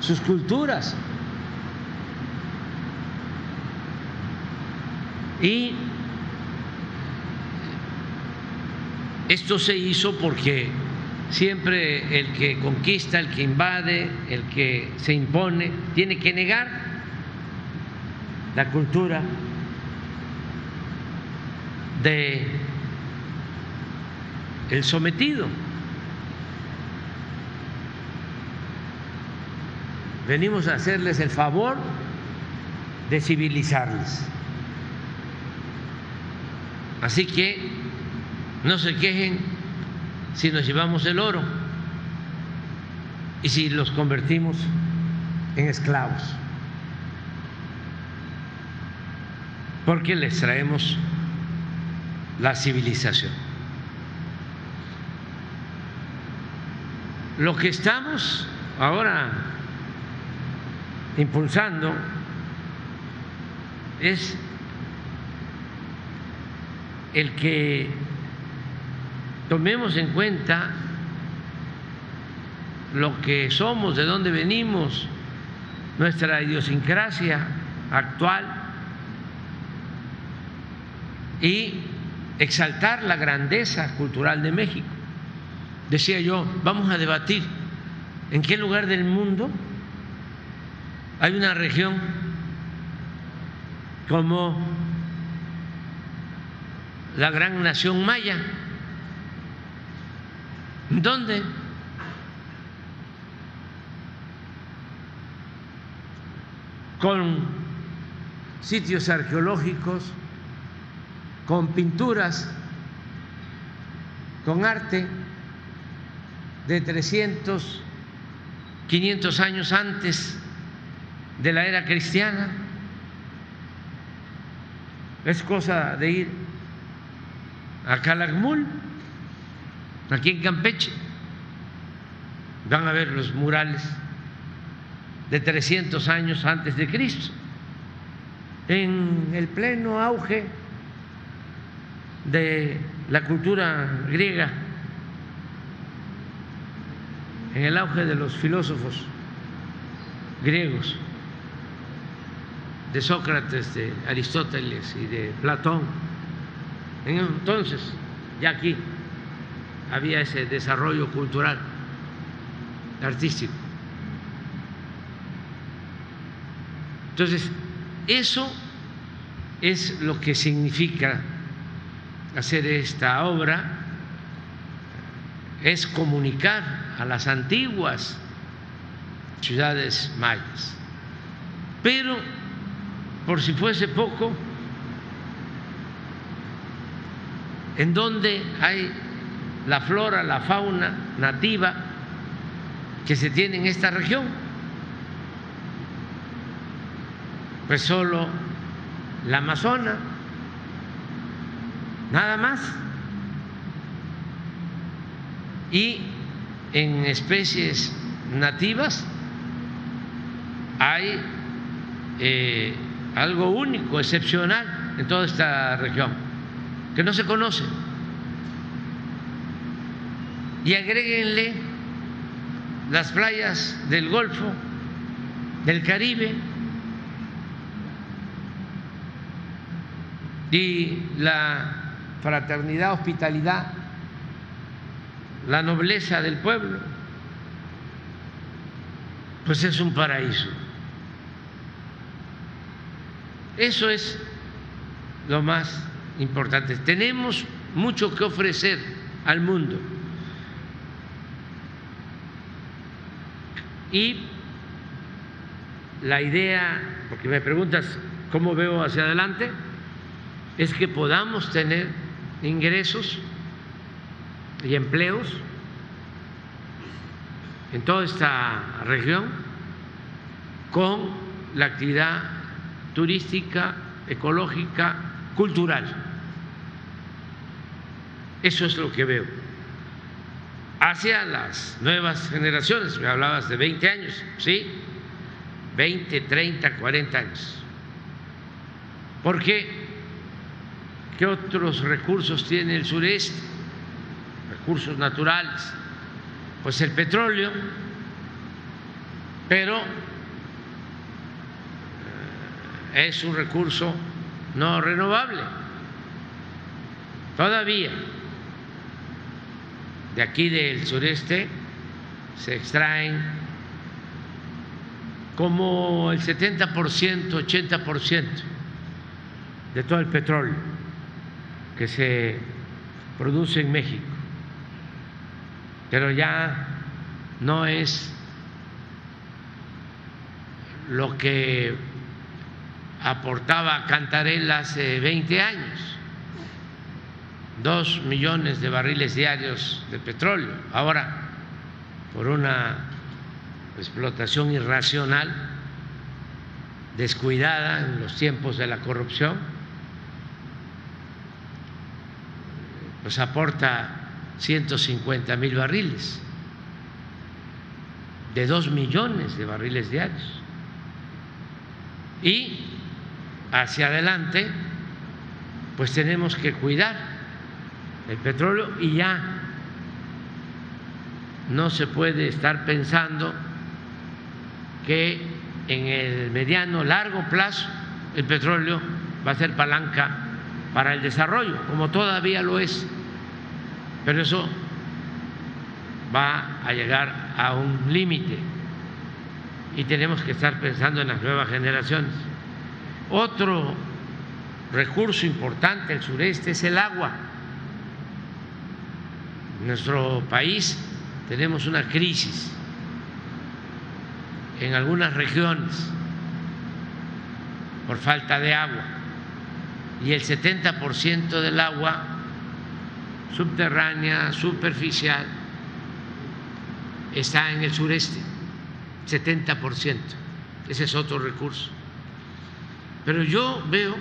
sus culturas. Y esto se hizo porque siempre el que conquista, el que invade, el que se impone, tiene que negar la cultura de el sometido. Venimos a hacerles el favor de civilizarles. Así que no se quejen si nos llevamos el oro y si los convertimos en esclavos, porque les traemos la civilización. Lo que estamos ahora impulsando es el que tomemos en cuenta lo que somos, de dónde venimos, nuestra idiosincrasia actual y exaltar la grandeza cultural de México. Decía yo, vamos a debatir en qué lugar del mundo hay una región como la gran nación maya. ¿Dónde? Con sitios arqueológicos, con pinturas, con arte de 300, 500 años antes de la era cristiana. Es cosa de ir a Calakmul, aquí en Campeche. Van a ver los murales de 300 años antes de Cristo, en el pleno auge de la cultura griega, en el auge de los filósofos griegos, de Sócrates, de Aristóteles y de Platón. Entonces, ya aquí había ese desarrollo cultural, artístico. Entonces, eso es lo que significa hacer esta obra, es comunicar a las antiguas ciudades mayas. Pero, por si fuese poco, en donde hay la flora, la fauna nativa que se tiene en esta región. Pues solo la Amazona, nada más. Y en especies nativas hay eh, algo único, excepcional en toda esta región, que no se conoce. Y agréguenle las playas del Golfo, del Caribe, y la fraternidad, hospitalidad, la nobleza del pueblo, pues es un paraíso. Eso es lo más importante. Tenemos mucho que ofrecer al mundo. Y la idea, porque me preguntas cómo veo hacia adelante, es que podamos tener ingresos y empleos en toda esta región con la actividad turística, ecológica, cultural. Eso es lo que veo. Hacia las nuevas generaciones. Me hablabas de 20 años, ¿sí? 20, 30, 40 años. ¿Por qué? ¿Qué otros recursos tiene el sureste? Recursos naturales. Pues el petróleo, pero eh, es un recurso no renovable. Todavía de aquí del sureste se extraen como el 70%, 80% de todo el petróleo que se produce en México. Pero ya no es lo que aportaba Cantarela hace 20 años, dos millones de barriles diarios de petróleo. Ahora, por una explotación irracional, descuidada en los tiempos de la corrupción, pues aporta 150 mil barriles, de dos millones de barriles diarios. Y hacia adelante, pues tenemos que cuidar el petróleo y ya no se puede estar pensando que en el mediano, largo plazo el petróleo va a ser palanca para el desarrollo, como todavía lo es. Pero eso va a llegar a un límite y tenemos que estar pensando en las nuevas generaciones. Otro recurso importante del sureste es el agua. En nuestro país tenemos una crisis en algunas regiones por falta de agua y el 70% del agua subterránea, superficial, está en el sureste, 70%. Ese es otro recurso. Pero yo veo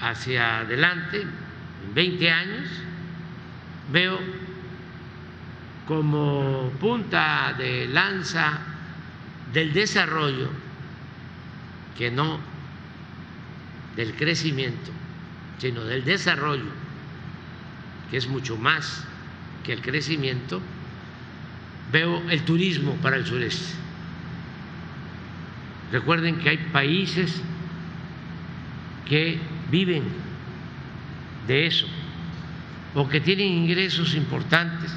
hacia adelante, en 20 años, veo como punta de lanza del desarrollo, que no del crecimiento, sino del desarrollo, que es mucho más que el crecimiento, veo el turismo para el sureste. Recuerden que hay países que viven de eso o que tienen ingresos importantes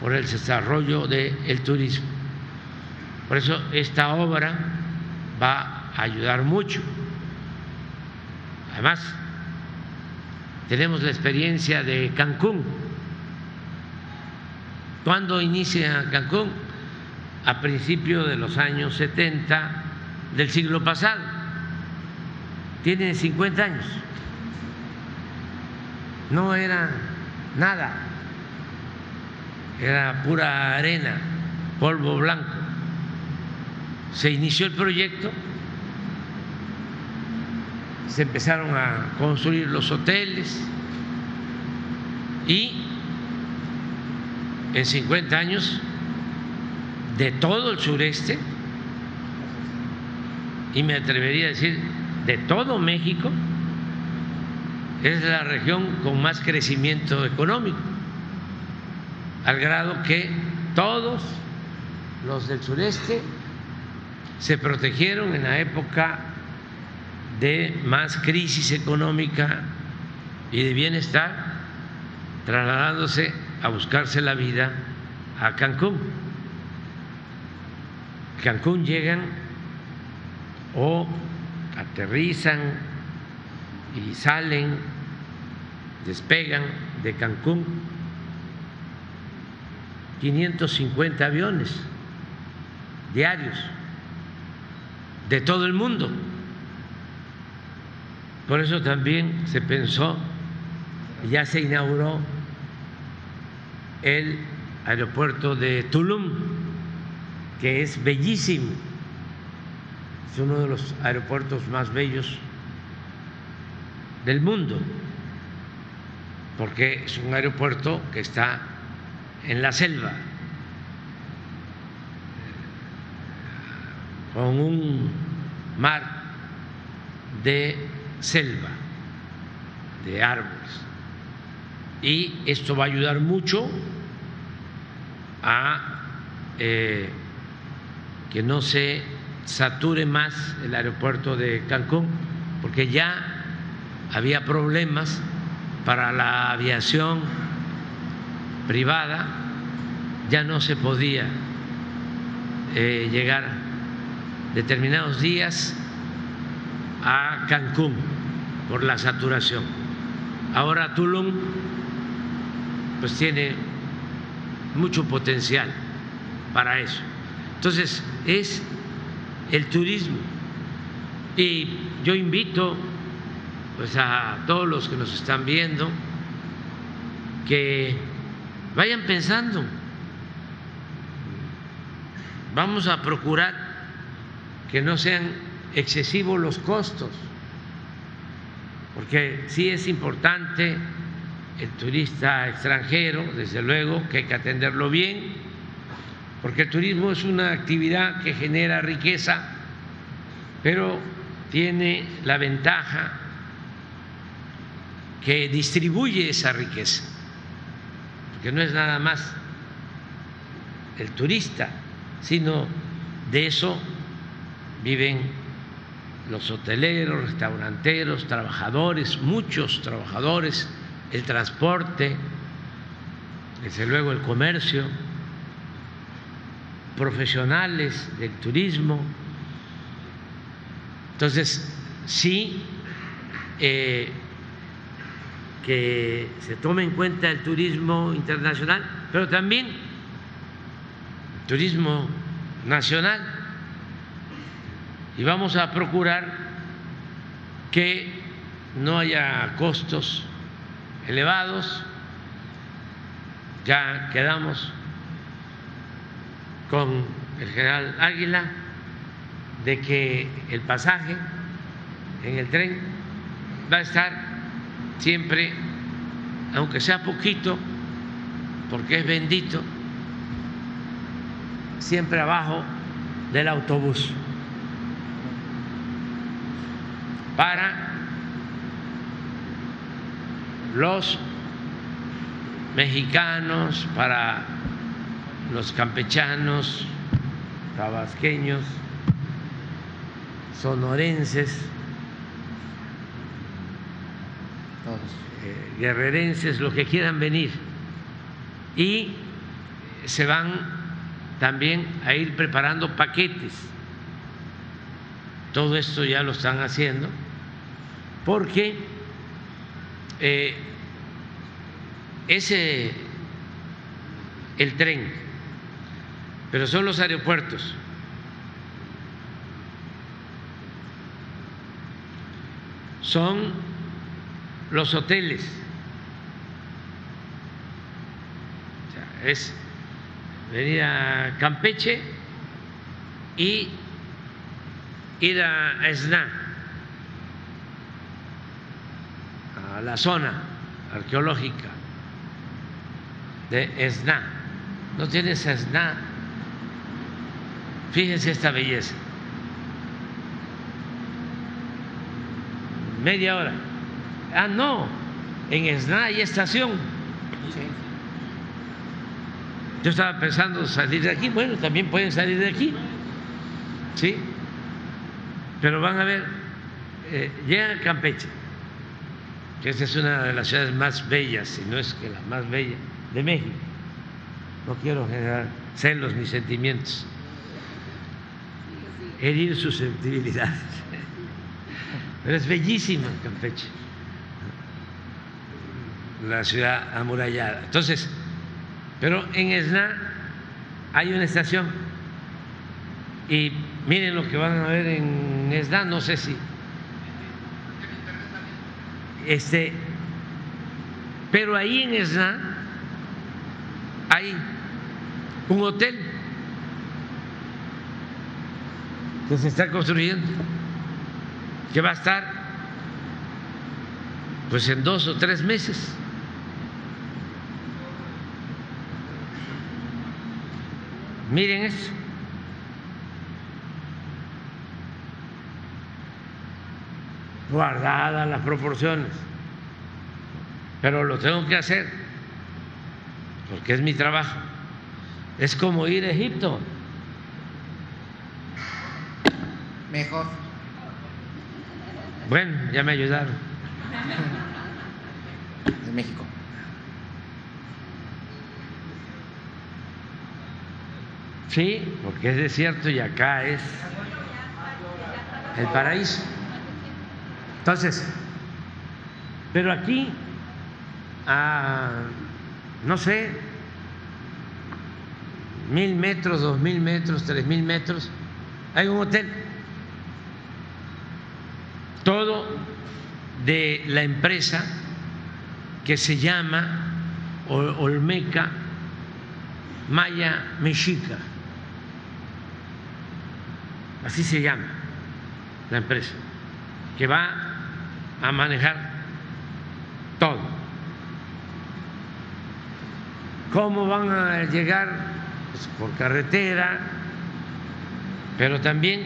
por el desarrollo del turismo. Por eso esta obra va a ayudar mucho. Además, tenemos la experiencia de Cancún. ¿Cuándo inicia Cancún? A principios de los años 70 del siglo pasado. Tiene 50 años. No era nada. Era pura arena, polvo blanco. Se inició el proyecto, se empezaron a construir los hoteles. Y en 50 años de todo el sureste, y me atrevería a decir de todo México, es la región con más crecimiento económico al grado que todos los del sureste se protegieron en la época de más crisis económica y de bienestar, trasladándose a buscarse la vida a Cancún. Cancún llegan o aterrizan y salen, despegan de Cancún 550 aviones diarios de todo el mundo. Por eso también se pensó, ya se inauguró el aeropuerto de Tulum, que es bellísimo, es uno de los aeropuertos más bellos del mundo. Porque es un aeropuerto que está en la selva, con un mar de selva, de árboles. Y esto va a ayudar mucho a eh, que no se sature más el aeropuerto de Cancún, porque ya había problemas para la aviación privada, ya no se podía eh, llegar determinados días a Cancún por la saturación. Ahora Tulum pues tiene mucho potencial para eso. Entonces, es el turismo. Y yo invito pues a todos los que nos están viendo que vayan pensando. Vamos a procurar que no sean excesivos los costos, porque sí es importante el turista extranjero, desde luego que hay que atenderlo bien, porque el turismo es una actividad que genera riqueza, pero tiene la ventaja que distribuye esa riqueza, porque no es nada más el turista, sino de eso viven los hoteleros, restauranteros, trabajadores, muchos trabajadores, el transporte, desde luego el comercio, profesionales del turismo. Entonces, sí, eh, que se tome en cuenta el turismo internacional, pero también el turismo nacional. Y vamos a procurar que no haya costos elevados. Ya quedamos con el general Águila de que el pasaje en el tren va a estar siempre, aunque sea poquito, porque es bendito, siempre abajo del autobús para los mexicanos, para los campechanos, tabasqueños, sonorenses, eh, guerrerenses, los que quieran venir. Y se van también a ir preparando paquetes. Todo esto ya lo están haciendo porque eh, ese el tren, pero son los aeropuertos. Son los hoteles. es venir a Campeche y ir a Esna, a la zona arqueológica de Esna. No tienes Esna. Fíjense esta belleza. Media hora. Ah, no, en Esna hay estación. Yo estaba pensando salir de aquí, bueno, también pueden salir de aquí, ¿sí? Pero van a ver, eh, llegan a Campeche, que esta es una de las ciudades más bellas, si no es que la más bella de México. No quiero generar celos ni sentimientos, herir susceptibilidades. Pero es bellísima Campeche, la ciudad amurallada. Entonces, pero en Esna hay una estación y miren lo que van a ver en Esna, no sé si. Este, pero ahí en Esna hay un hotel que se está construyendo, que va a estar pues en dos o tres meses Miren eso. Guardadas las proporciones. Pero lo tengo que hacer porque es mi trabajo. Es como ir a Egipto. Mejor. Bueno, ya me ayudaron. De México. Sí, porque es desierto y acá es el paraíso. Entonces, pero aquí, a, no sé, mil metros, dos mil metros, tres mil metros, hay un hotel. Todo de la empresa que se llama Olmeca Maya Mexica. Así se llama la empresa, que va a manejar todo. ¿Cómo van a llegar? Pues por carretera, pero también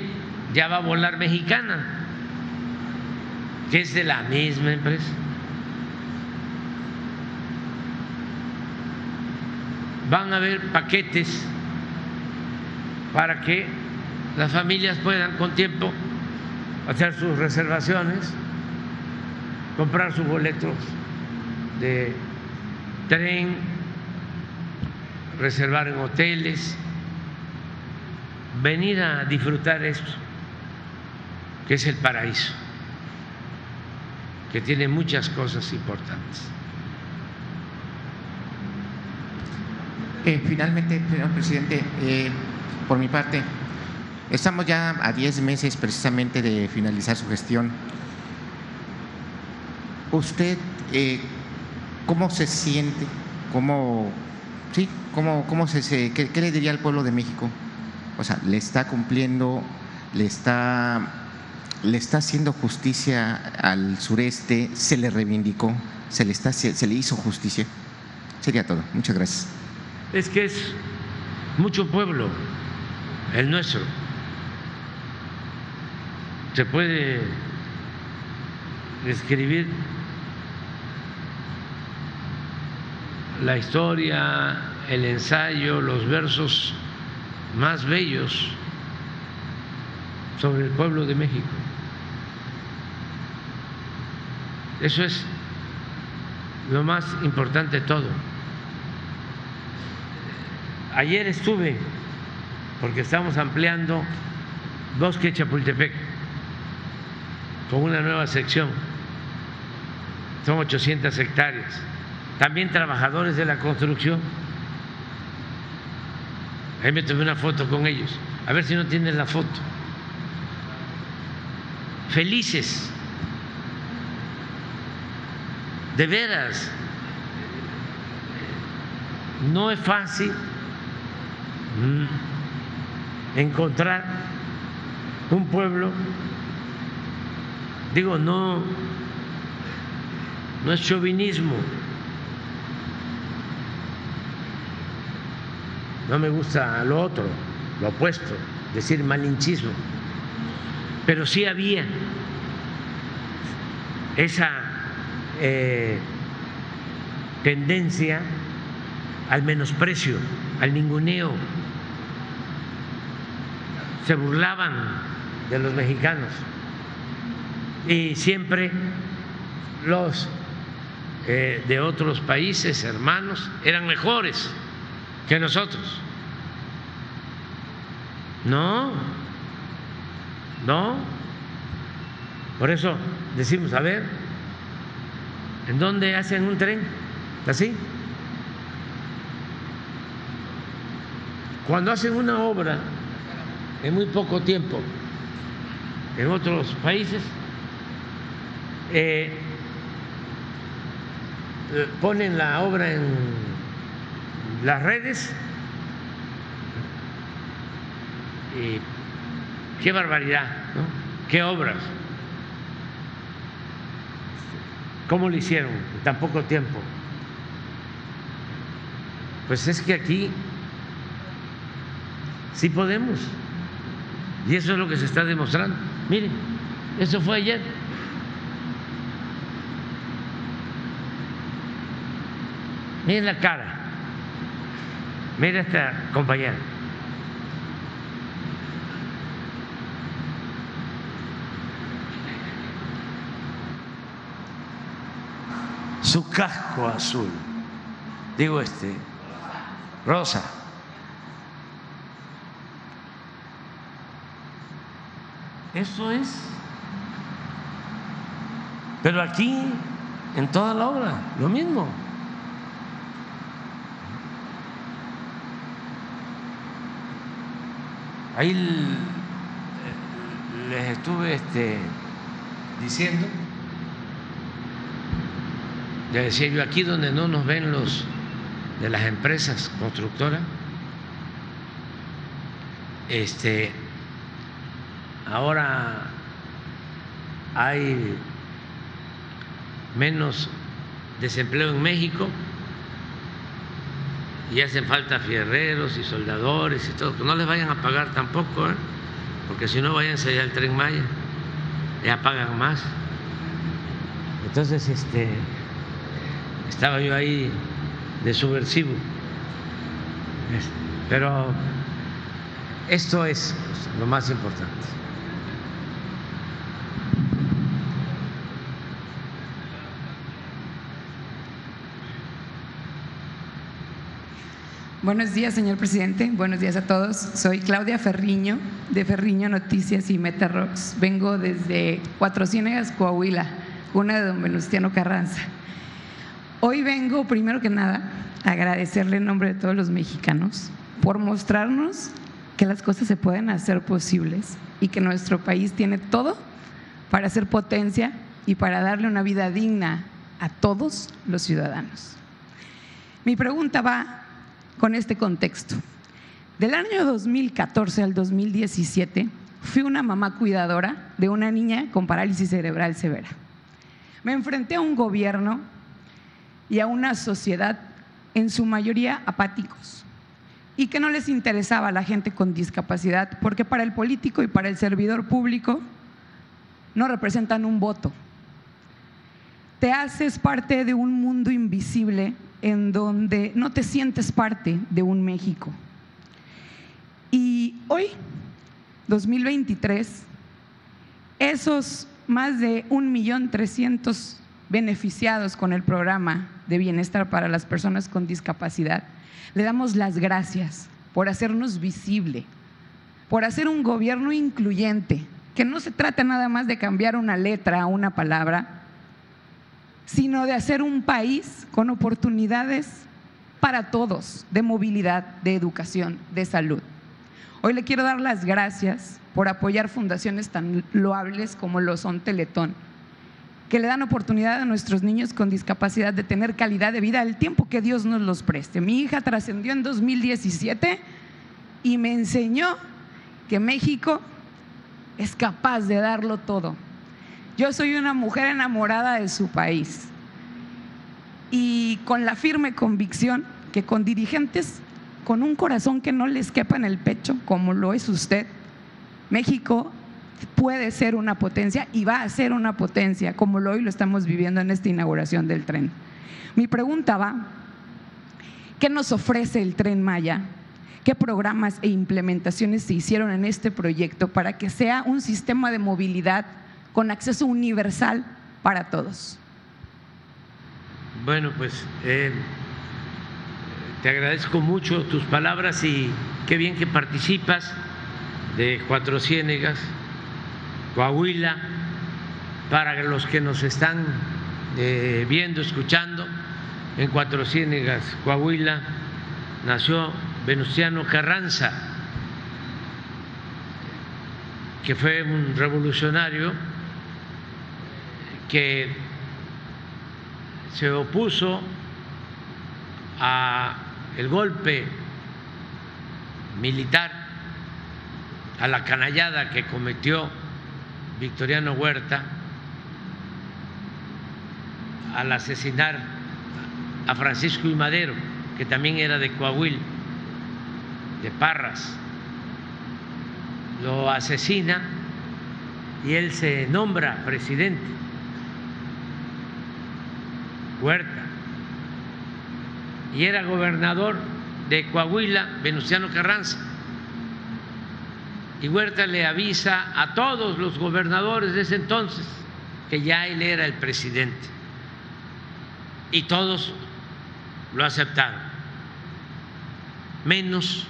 ya va a volar mexicana, que es de la misma empresa. Van a haber paquetes para que las familias puedan con tiempo hacer sus reservaciones, comprar sus boletos de tren, reservar en hoteles, venir a disfrutar esto, que es el paraíso, que tiene muchas cosas importantes. Eh, finalmente, señor presidente, eh, por mi parte, estamos ya a 10 meses precisamente de finalizar su gestión. ¿Usted eh, cómo se siente? ¿Cómo, sí, cómo, cómo se, qué, le diría al pueblo de México? O sea, ¿le está cumpliendo, le está, le está haciendo justicia al sureste? ¿Se le reivindicó? ¿Se le, está, se le hizo justicia? Sería todo. Muchas gracias. Es que es mucho pueblo el nuestro. Se puede escribir la historia, el ensayo, los versos más bellos sobre el pueblo de México. Eso es lo más importante de todo. Ayer estuve, porque estamos ampliando Bosque Chapultepec con una nueva sección, son 800 hectáreas. También trabajadores de la construcción. Ahí me tomé una foto con ellos. A ver si no tienen la foto. Felices. De veras. No es fácil encontrar un pueblo, digo, no, no es chauvinismo, no me gusta lo otro, lo opuesto, decir malinchismo, pero sí había esa eh, tendencia al menosprecio, al ninguneo. Se burlaban de los mexicanos y siempre los eh, de otros países hermanos eran mejores que nosotros. No, no. Por eso decimos, a ver, ¿en dónde hacen un tren? ¿Así? Cuando hacen una obra en muy poco tiempo en otros países, eh, ponen la obra en las redes y qué barbaridad, ¿no? qué obras, cómo lo hicieron en tan poco tiempo. Pues es que aquí sí podemos. Y eso es lo que se está demostrando. Miren, eso fue ayer. Miren la cara. Mira esta compañera. Su casco azul. Digo este. Rosa. Eso es. Pero aquí, en toda la obra, lo mismo. Ahí les estuve este, diciendo, ya decía yo, aquí donde no nos ven los de las empresas constructoras, este, ahora hay menos desempleo en México y hacen falta fierreros y soldadores y todo, que no les vayan a pagar tampoco, ¿eh? porque si no vayan allá al tren Maya, ya pagan más. Entonces, este, estaba yo ahí de subversivo, pero esto es lo más importante. Buenos días, señor presidente. Buenos días a todos. Soy Claudia Ferriño, de Ferriño Noticias y Meta Rocks. Vengo desde Cuatro Ciénegas, Coahuila, una de don Venustiano Carranza. Hoy vengo, primero que nada, a agradecerle en nombre de todos los mexicanos por mostrarnos que las cosas se pueden hacer posibles y que nuestro país tiene todo para ser potencia y para darle una vida digna a todos los ciudadanos. Mi pregunta va con este contexto. Del año 2014 al 2017 fui una mamá cuidadora de una niña con parálisis cerebral severa. Me enfrenté a un gobierno y a una sociedad en su mayoría apáticos y que no les interesaba a la gente con discapacidad porque para el político y para el servidor público no representan un voto. Te haces parte de un mundo invisible en donde no te sientes parte de un México. Y hoy, 2023, esos más de un millón trescientos beneficiados con el programa de bienestar para las personas con discapacidad, le damos las gracias por hacernos visible, por hacer un gobierno incluyente, que no se trata nada más de cambiar una letra o una palabra, sino de hacer un país con oportunidades para todos, de movilidad, de educación, de salud. Hoy le quiero dar las gracias por apoyar fundaciones tan loables como lo son Teletón, que le dan oportunidad a nuestros niños con discapacidad de tener calidad de vida el tiempo que Dios nos los preste. Mi hija trascendió en 2017 y me enseñó que México es capaz de darlo todo yo soy una mujer enamorada de su país y con la firme convicción que con dirigentes con un corazón que no les quepa en el pecho, como lo es usted, México puede ser una potencia y va a ser una potencia, como lo hoy lo estamos viviendo en esta inauguración del tren. Mi pregunta va, ¿qué nos ofrece el tren Maya? ¿Qué programas e implementaciones se hicieron en este proyecto para que sea un sistema de movilidad con acceso universal para todos. Bueno, pues eh, te agradezco mucho tus palabras y qué bien que participas de Cuatro Ciénegas, Coahuila, para los que nos están eh, viendo, escuchando, en Cuatro Ciénegas, Coahuila, nació Venustiano Carranza, que fue un revolucionario que se opuso a el golpe militar, a la canallada que cometió Victoriano Huerta al asesinar a Francisco y Madero, que también era de Coahuila, de Parras, lo asesina y él se nombra presidente. Huerta. Y era gobernador de Coahuila, Venustiano Carranza. Y Huerta le avisa a todos los gobernadores de ese entonces que ya él era el presidente. Y todos lo aceptaron, menos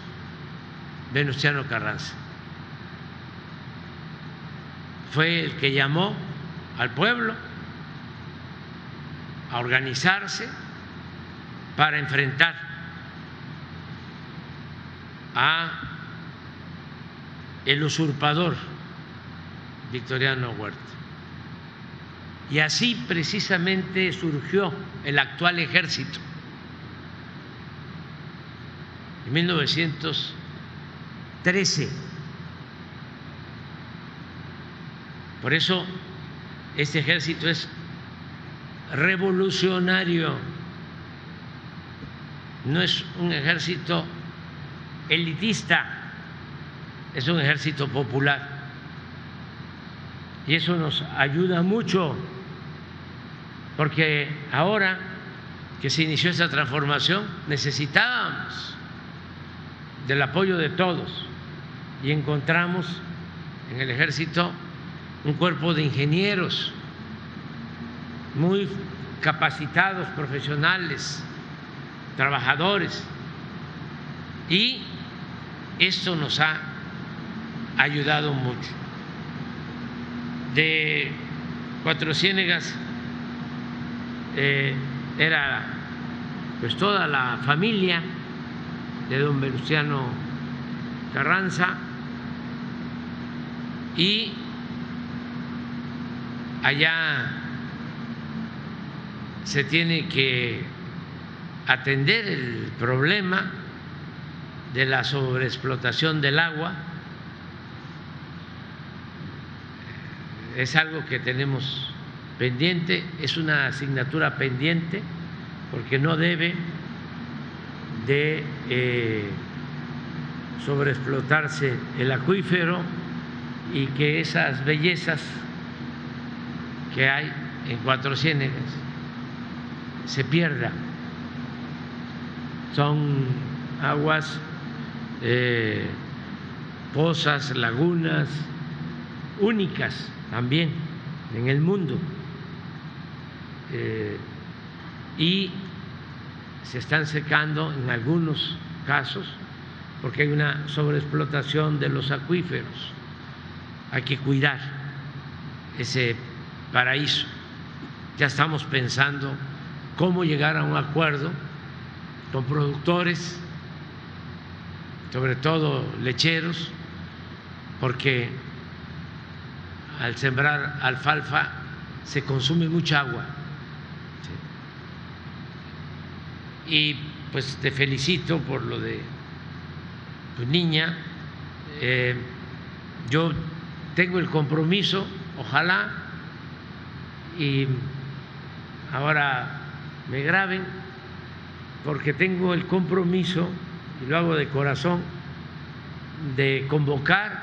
Venustiano Carranza. Fue el que llamó al pueblo a organizarse para enfrentar a el usurpador Victoriano Huerta. Y así precisamente surgió el actual ejército. En 1913. Por eso este ejército es revolucionario, no es un ejército elitista, es un ejército popular. Y eso nos ayuda mucho, porque ahora que se inició esta transformación necesitábamos del apoyo de todos y encontramos en el ejército un cuerpo de ingenieros muy capacitados, profesionales, trabajadores. Y esto nos ha ayudado mucho. De Cuatro Ciénegas eh, era pues toda la familia de don Venustiano Carranza y allá se tiene que atender el problema de la sobreexplotación del agua. Es algo que tenemos pendiente, es una asignatura pendiente porque no debe de eh, sobreexplotarse el acuífero y que esas bellezas que hay en Cuatro Ciénegas se pierdan. Son aguas, eh, pozas, lagunas únicas también en el mundo. Eh, y se están secando en algunos casos porque hay una sobreexplotación de los acuíferos. Hay que cuidar ese paraíso. Ya estamos pensando cómo llegar a un acuerdo con productores, sobre todo lecheros, porque al sembrar alfalfa se consume mucha agua y pues te felicito por lo de tu niña. Eh, yo tengo el compromiso, ojalá, y ahora me graben, porque tengo el compromiso, y lo hago de corazón, de convocar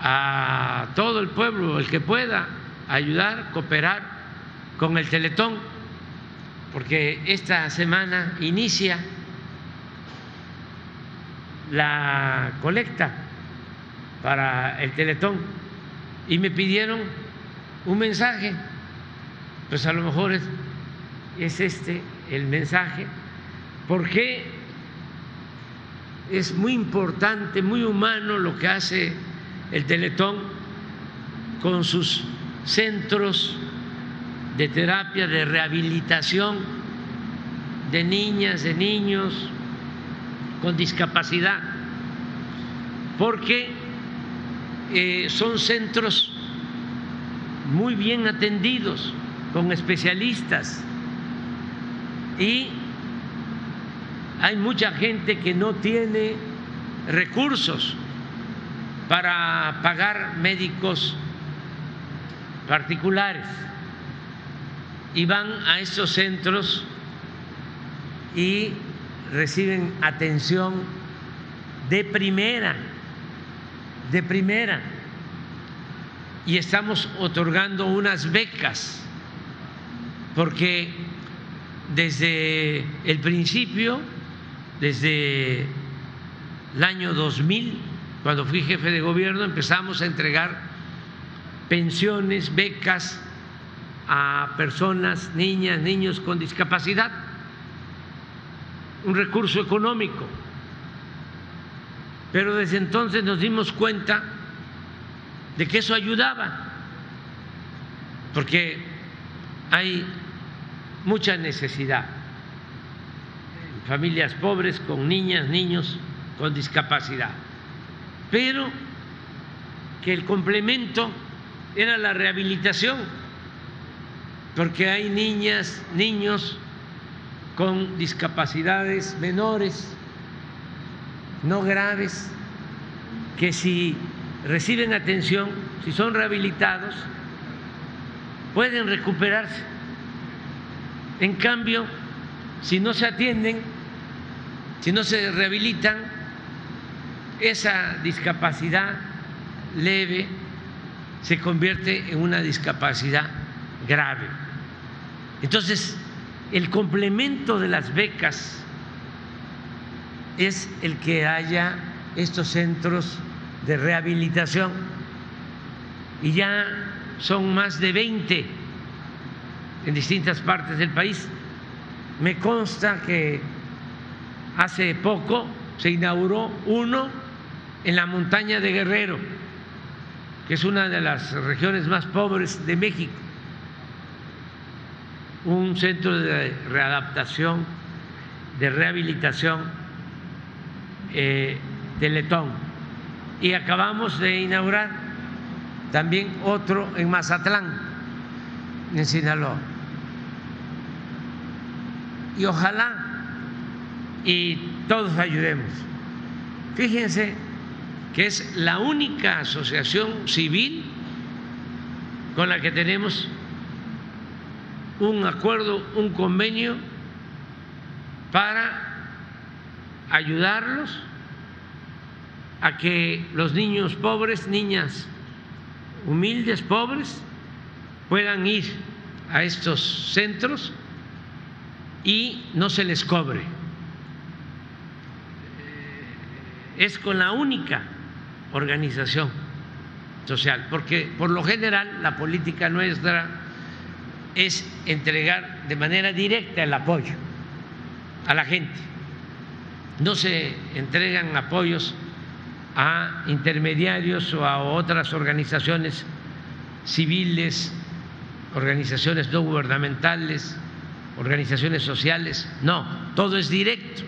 a todo el pueblo, el que pueda, ayudar, cooperar con el Teletón porque esta semana inicia la colecta para el Teletón. Y me pidieron un mensaje, pues a lo mejor es, es este el mensaje, porque es muy importante, muy humano lo que hace el Teletón con sus centros de terapia, de rehabilitación de niñas, de niños con discapacidad, porque eh, son centros muy bien atendidos, con especialistas, y hay mucha gente que no tiene recursos para pagar médicos particulares. Y van a estos centros y reciben atención de primera de primera. Y estamos otorgando unas becas, porque desde el principio, desde el año 2000, cuando fui jefe de gobierno, empezamos a entregar pensiones, becas a personas, niñas, niños con discapacidad, un recurso económico. Pero desde entonces nos dimos cuenta de que eso ayudaba, porque hay mucha necesidad. Familias pobres con niñas, niños con discapacidad. Pero que el complemento era la rehabilitación, porque hay niñas, niños con discapacidades menores, no graves, que si reciben atención, si son rehabilitados, pueden recuperarse. En cambio, si no se atienden, si no se rehabilitan, esa discapacidad leve se convierte en una discapacidad grave. Entonces, el complemento de las becas es el que haya estos centros de rehabilitación y ya son más de 20 en distintas partes del país. Me consta que hace poco se inauguró uno en la montaña de Guerrero, que es una de las regiones más pobres de México, un centro de readaptación, de rehabilitación, eh, Teletón. Y acabamos de inaugurar también otro en Mazatlán, en Sinaloa. Y ojalá y todos ayudemos. Fíjense que es la única asociación civil con la que tenemos un acuerdo, un convenio para ayudarlos a que los niños pobres, niñas humildes, pobres, puedan ir a estos centros y no se les cobre. Es con la única organización social, porque por lo general la política nuestra es entregar de manera directa el apoyo a la gente. No se entregan apoyos a intermediarios o a otras organizaciones civiles, organizaciones no gubernamentales, organizaciones sociales. No, todo es directo.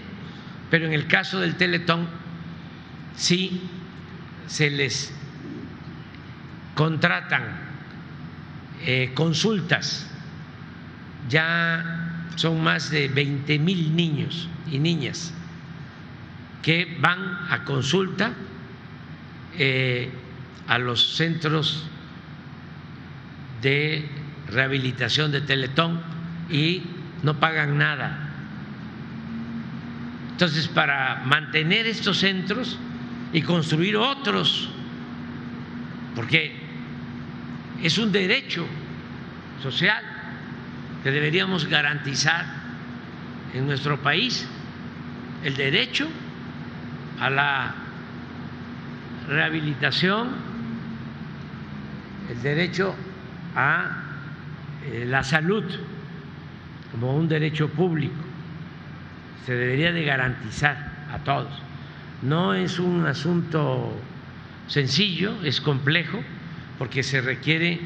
Pero en el caso del Teletón, sí se les contratan eh, consultas. Ya son más de 20 mil niños y niñas que van a consulta eh, a los centros de rehabilitación de Teletón y no pagan nada. Entonces, para mantener estos centros y construir otros, porque es un derecho social que deberíamos garantizar en nuestro país, el derecho a la rehabilitación, el derecho a eh, la salud como un derecho público. Se debería de garantizar a todos. No es un asunto sencillo, es complejo, porque se requiere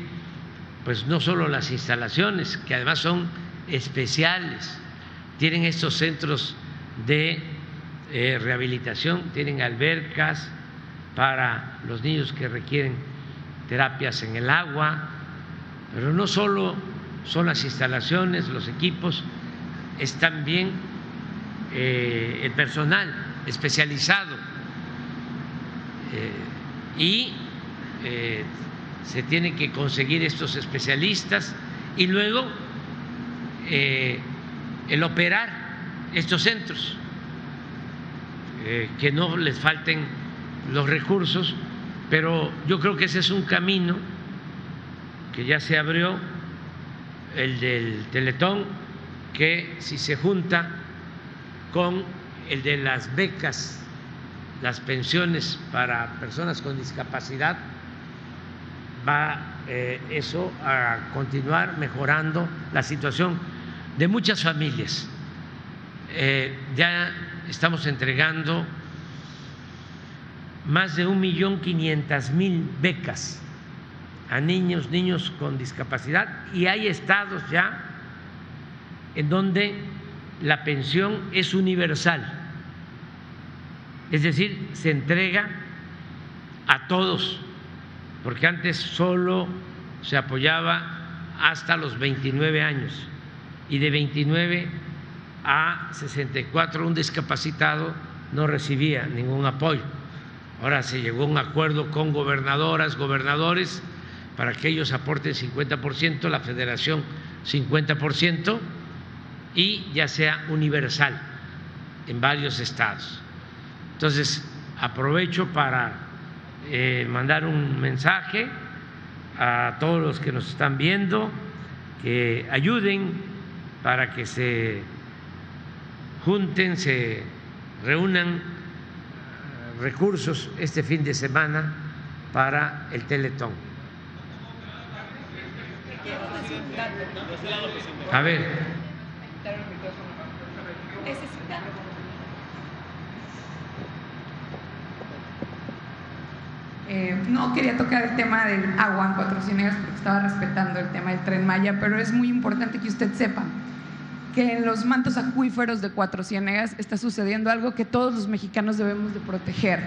pues no solo las instalaciones, que además son especiales, tienen estos centros de eh, rehabilitación, tienen albercas, para los niños que requieren terapias en el agua, pero no solo son las instalaciones, los equipos, es también eh, el personal especializado eh, y eh, se tienen que conseguir estos especialistas y luego el operar estos centros, que no les falten los recursos Pero yo creo que ese es un camino que ya se abrió, el del Teletón, que si se junta con el de las becas, las pensiones para personas con discapacidad, va eh, eso a continuar mejorando la situación de muchas familias. Eh, ya estamos entregando más de un millón quinientas mil becas a niños, niños con discapacidad y hay estados ya en donde la pensión es universal, es decir, se entrega a todos, porque antes solo se apoyaba hasta los 29 años y de 29 a 64 un discapacitado no recibía ningún apoyo. Ahora se llegó a un acuerdo con gobernadoras, gobernadores, para que ellos aporten 50%, la federación 50% y ya sea universal en varios estados. Entonces, aprovecho para eh, mandar un mensaje a todos los que nos están viendo, que ayuden para que se junten, se reúnan recursos este fin de semana para el Teletón. A ver. Eh, no quería tocar el tema del agua en Cuatro porque estaba respetando el tema del tren Maya, pero es muy importante que usted sepa que en los mantos acuíferos de Cuatro Ciénegas está sucediendo algo que todos los mexicanos debemos de proteger.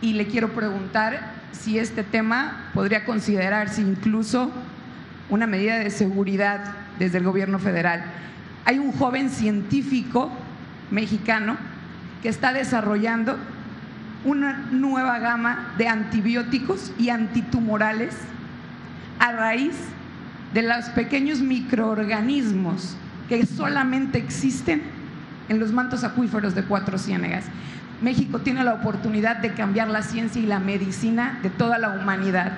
Y le quiero preguntar si este tema podría considerarse incluso una medida de seguridad desde el gobierno federal. Hay un joven científico mexicano que está desarrollando una nueva gama de antibióticos y antitumorales a raíz de los pequeños microorganismos que solamente existen en los mantos acuíferos de Cuatro Ciénegas. México tiene la oportunidad de cambiar la ciencia y la medicina de toda la humanidad,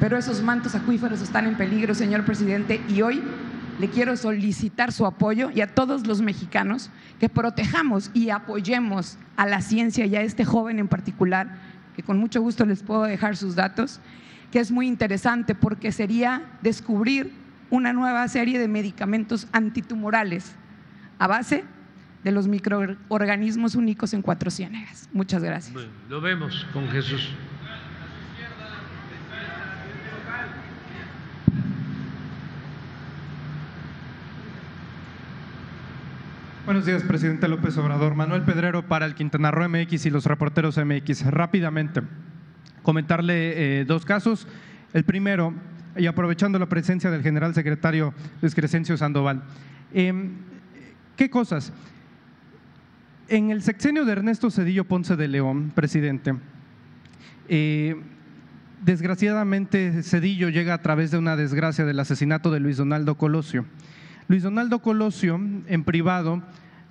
pero esos mantos acuíferos están en peligro, señor presidente, y hoy le quiero solicitar su apoyo y a todos los mexicanos que protejamos y apoyemos a la ciencia y a este joven en particular, que con mucho gusto les puedo dejar sus datos, que es muy interesante porque sería descubrir una nueva serie de medicamentos antitumorales a base de los microorganismos únicos en cuatro ciénegas. Muchas gracias. lo vemos con Jesús. Buenos días, presidente López Obrador. Manuel Pedrero para el Quintana Roo MX y los reporteros MX. Rápidamente, comentarle eh, dos casos. El primero, y aprovechando la presencia del general secretario Luis Crescencio Sandoval. Em, ¿Qué cosas? En el sexenio de Ernesto Cedillo Ponce de León, presidente, eh, desgraciadamente Cedillo llega a través de una desgracia del asesinato de Luis Donaldo Colosio. Luis Donaldo Colosio, en privado,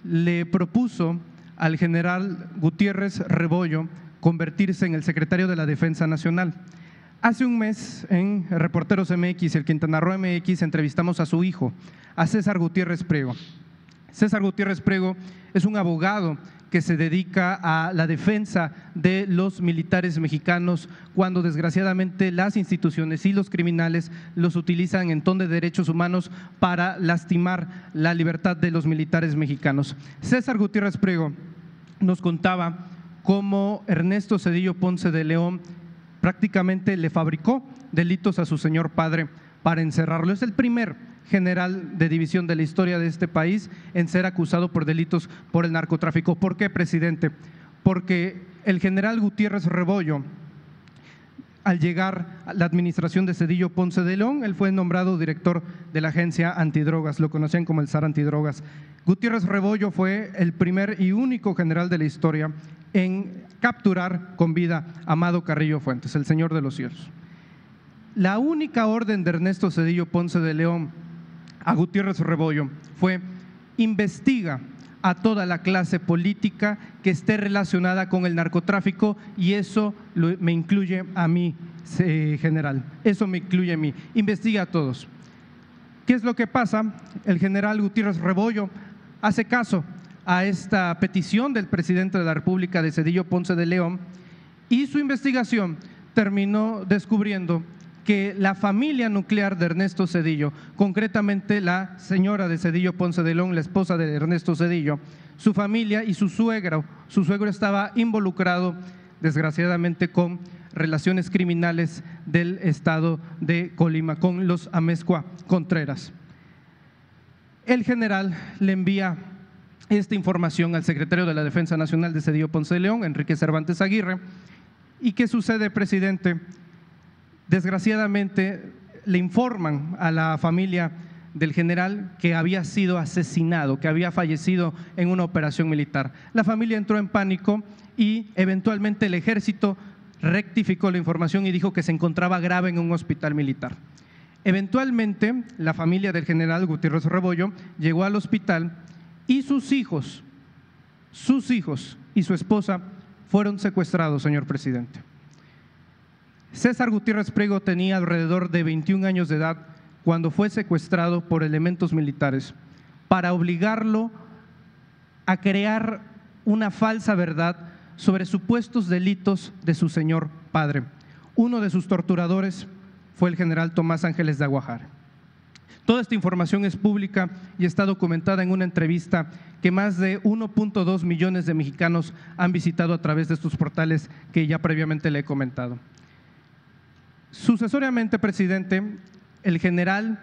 le propuso al general Gutiérrez Rebollo convertirse en el secretario de la Defensa Nacional. Hace un mes en Reporteros MX, el Quintana Roo MX, entrevistamos a su hijo, a César Gutiérrez Prego. César Gutiérrez Prego es un abogado que se dedica a la defensa de los militares mexicanos cuando desgraciadamente las instituciones y los criminales los utilizan en ton de derechos humanos para lastimar la libertad de los militares mexicanos. César Gutiérrez Prego nos contaba cómo Ernesto Cedillo Ponce de León prácticamente le fabricó delitos a su señor padre para encerrarlo. Es el primer general de división de la historia de este país en ser acusado por delitos por el narcotráfico. ¿Por qué, presidente? Porque el general Gutiérrez Rebollo, al llegar a la administración de Cedillo Ponce de León, él fue nombrado director de la agencia antidrogas, lo conocían como el SAR antidrogas. Gutiérrez Rebollo fue el primer y único general de la historia en capturar con vida a Amado Carrillo Fuentes, el Señor de los cielos. La única orden de Ernesto Cedillo Ponce de León a Gutiérrez Rebollo fue investiga a toda la clase política que esté relacionada con el narcotráfico y eso me incluye a mí, general. Eso me incluye a mí. Investiga a todos. ¿Qué es lo que pasa? El general Gutiérrez Rebollo hace caso a esta petición del presidente de la República de Cedillo Ponce de León y su investigación terminó descubriendo que la familia nuclear de Ernesto Cedillo, concretamente la señora de Cedillo Ponce de León, la esposa de Ernesto Cedillo, su familia y su suegro, su suegro estaba involucrado desgraciadamente con relaciones criminales del estado de Colima, con los Amezcua Contreras. El general le envía esta información al secretario de la Defensa Nacional de Cedillo Ponce de León, Enrique Cervantes Aguirre. ¿Y qué sucede, presidente? Desgraciadamente le informan a la familia del general que había sido asesinado, que había fallecido en una operación militar. La familia entró en pánico y eventualmente el ejército rectificó la información y dijo que se encontraba grave en un hospital militar. Eventualmente, la familia del general Gutiérrez Rebollo llegó al hospital y sus hijos, sus hijos y su esposa fueron secuestrados, señor presidente. César Gutiérrez Prego tenía alrededor de 21 años de edad cuando fue secuestrado por elementos militares para obligarlo a crear una falsa verdad sobre supuestos delitos de su señor padre. Uno de sus torturadores fue el general Tomás Ángeles de Aguajar. Toda esta información es pública y está documentada en una entrevista que más de 1.2 millones de mexicanos han visitado a través de estos portales que ya previamente le he comentado. Sucesoriamente, presidente, el general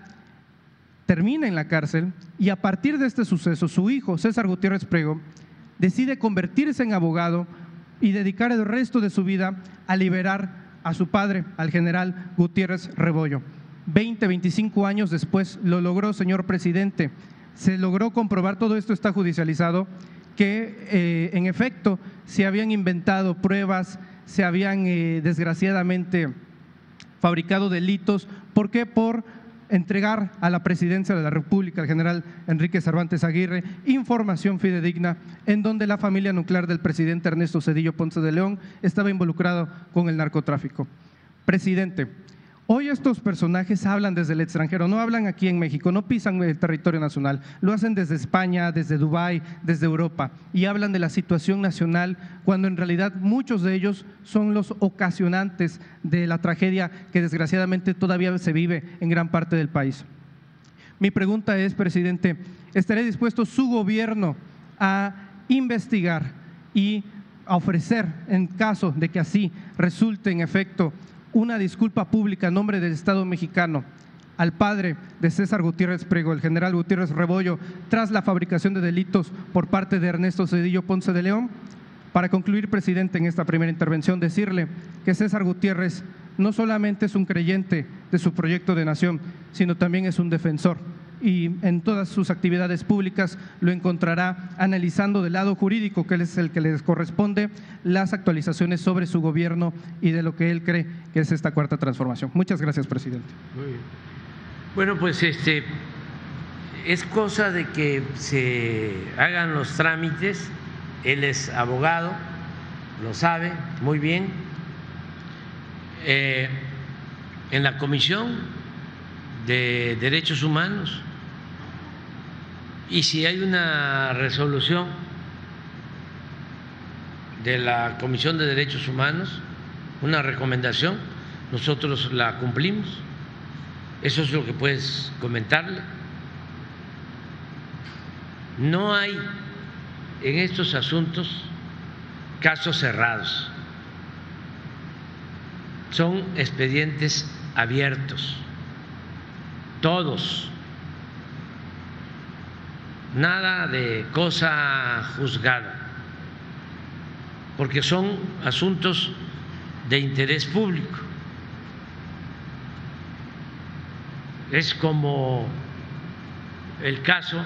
termina en la cárcel y a partir de este suceso, su hijo, César Gutiérrez Prego, decide convertirse en abogado y dedicar el resto de su vida a liberar a su padre, al general Gutiérrez Rebollo. 20, 25 años después lo logró, señor presidente. Se logró comprobar, todo esto está judicializado, que eh, en efecto se habían inventado pruebas, se habían eh, desgraciadamente fabricado delitos. ¿Por qué? Por entregar a la presidencia de la República, al general Enrique Cervantes Aguirre, información fidedigna en donde la familia nuclear del presidente Ernesto Cedillo Ponce de León estaba involucrado con el narcotráfico. Presidente, Hoy estos personajes hablan desde el extranjero, no hablan aquí en México, no pisan el territorio nacional, lo hacen desde España, desde Dubái, desde Europa y hablan de la situación nacional cuando en realidad muchos de ellos son los ocasionantes de la tragedia que desgraciadamente todavía se vive en gran parte del país. Mi pregunta es, presidente, ¿estará dispuesto su gobierno a investigar y a ofrecer, en caso de que así resulte en efecto, una disculpa pública en nombre del Estado mexicano al padre de César Gutiérrez Prego, el general Gutiérrez Rebollo, tras la fabricación de delitos por parte de Ernesto Cedillo Ponce de León. Para concluir, presidente, en esta primera intervención, decirle que César Gutiérrez no solamente es un creyente de su proyecto de nación, sino también es un defensor y en todas sus actividades públicas lo encontrará analizando del lado jurídico, que es el que les corresponde, las actualizaciones sobre su gobierno y de lo que él cree que es esta cuarta transformación. Muchas gracias, presidente. Bueno, pues este es cosa de que se hagan los trámites. Él es abogado, lo sabe muy bien. Eh, en la Comisión de Derechos Humanos y si hay una resolución de la Comisión de Derechos Humanos, una recomendación, nosotros la cumplimos. Eso es lo que puedes comentarle. No hay en estos asuntos casos cerrados. Son expedientes abiertos, todos nada de cosa juzgada, porque son asuntos de interés público. Es como el caso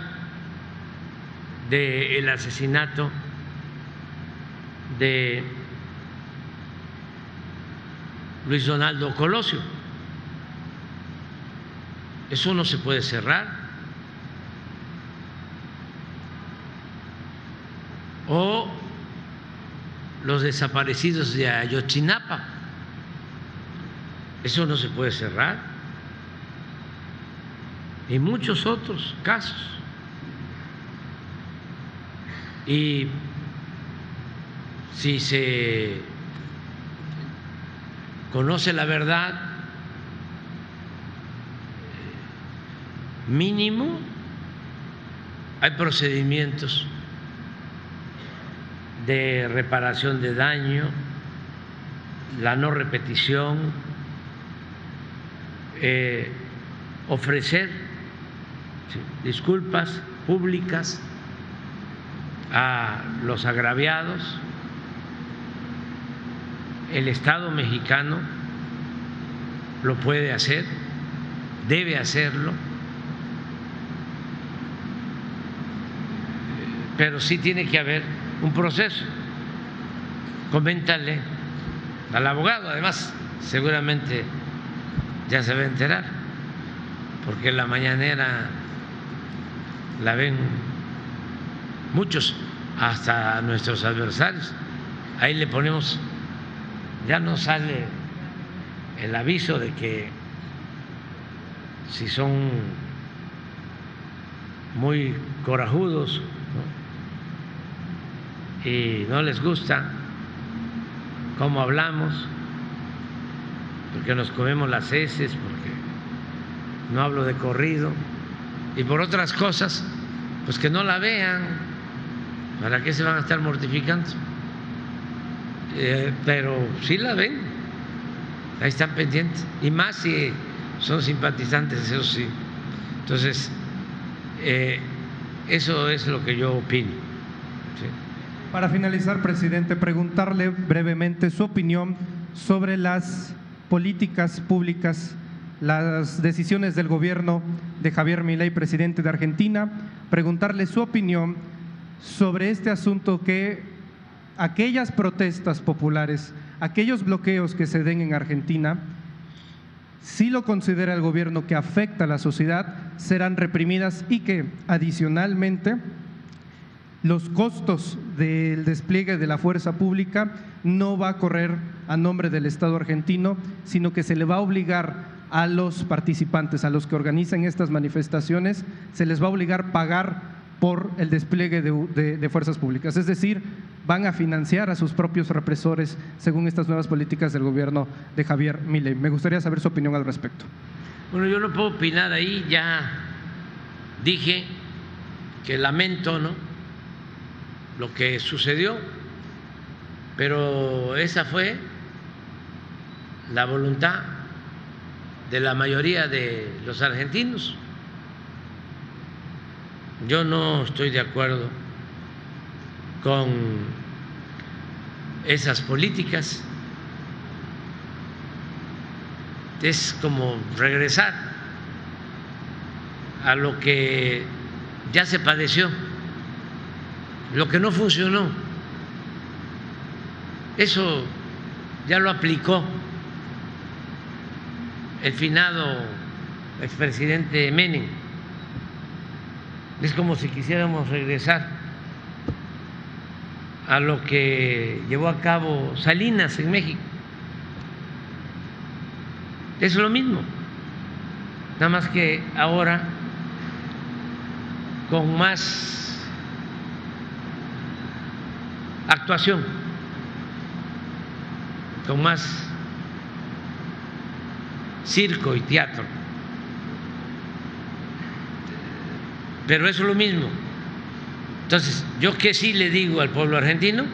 del asesinato de Luis Donaldo Colosio. Eso no se puede cerrar o los desaparecidos de Ayotzinapa. Eso no se puede cerrar. Y muchos otros casos. Y si se conoce la verdad, mínimo hay procedimientos de reparación de daño, la no repetición, eh, ofrecer disculpas públicas a los agraviados. El Estado mexicano lo puede hacer, debe hacerlo, pero sí tiene que haber un proceso. Coméntale al abogado, además, seguramente ya se va a enterar, porque la mañanera la ven muchos, hasta nuestros adversarios. Ahí le ponemos, ya no sale el aviso de que si son muy corajudos y no les gusta cómo hablamos, porque nos comemos las heces, porque no hablo de corrido, y por otras cosas, pues que no la vean, ¿para qué se van a estar mortificando? Eh, pero sí la ven, ahí están pendientes, y más si son simpatizantes, eso sí. Entonces, eh, eso es lo que yo opino. Para finalizar, presidente, preguntarle brevemente su opinión sobre las políticas públicas, las decisiones del gobierno de Javier Milei, presidente de Argentina, preguntarle su opinión sobre este asunto que aquellas protestas populares, aquellos bloqueos que se den en Argentina, si lo considera el gobierno que afecta a la sociedad, serán reprimidas y que adicionalmente los costos del despliegue de la fuerza pública no va a correr a nombre del Estado argentino, sino que se le va a obligar a los participantes, a los que organizan estas manifestaciones, se les va a obligar a pagar por el despliegue de, fuerzas públicas. Es decir, van a financiar a sus propios represores según estas nuevas políticas del gobierno de Javier Milei. Me gustaría saber su opinión al respecto. Bueno, yo no puedo opinar ahí, ya dije que lamento, ¿no? Lo que sucedió, pero esa fue la voluntad de la mayoría de los argentinos. Yo no estoy de acuerdo con esas políticas. Es como regresar a lo que ya se padeció lo que no funcionó. Eso ya lo aplicó el finado expresidente Menem. Es como si quisiéramos regresar a lo que llevó a cabo Salinas en México. Es lo mismo, nada más que ahora con más actuación, con más circo y teatro. Pero eso es lo mismo. Entonces, yo que sí le digo al pueblo argentino,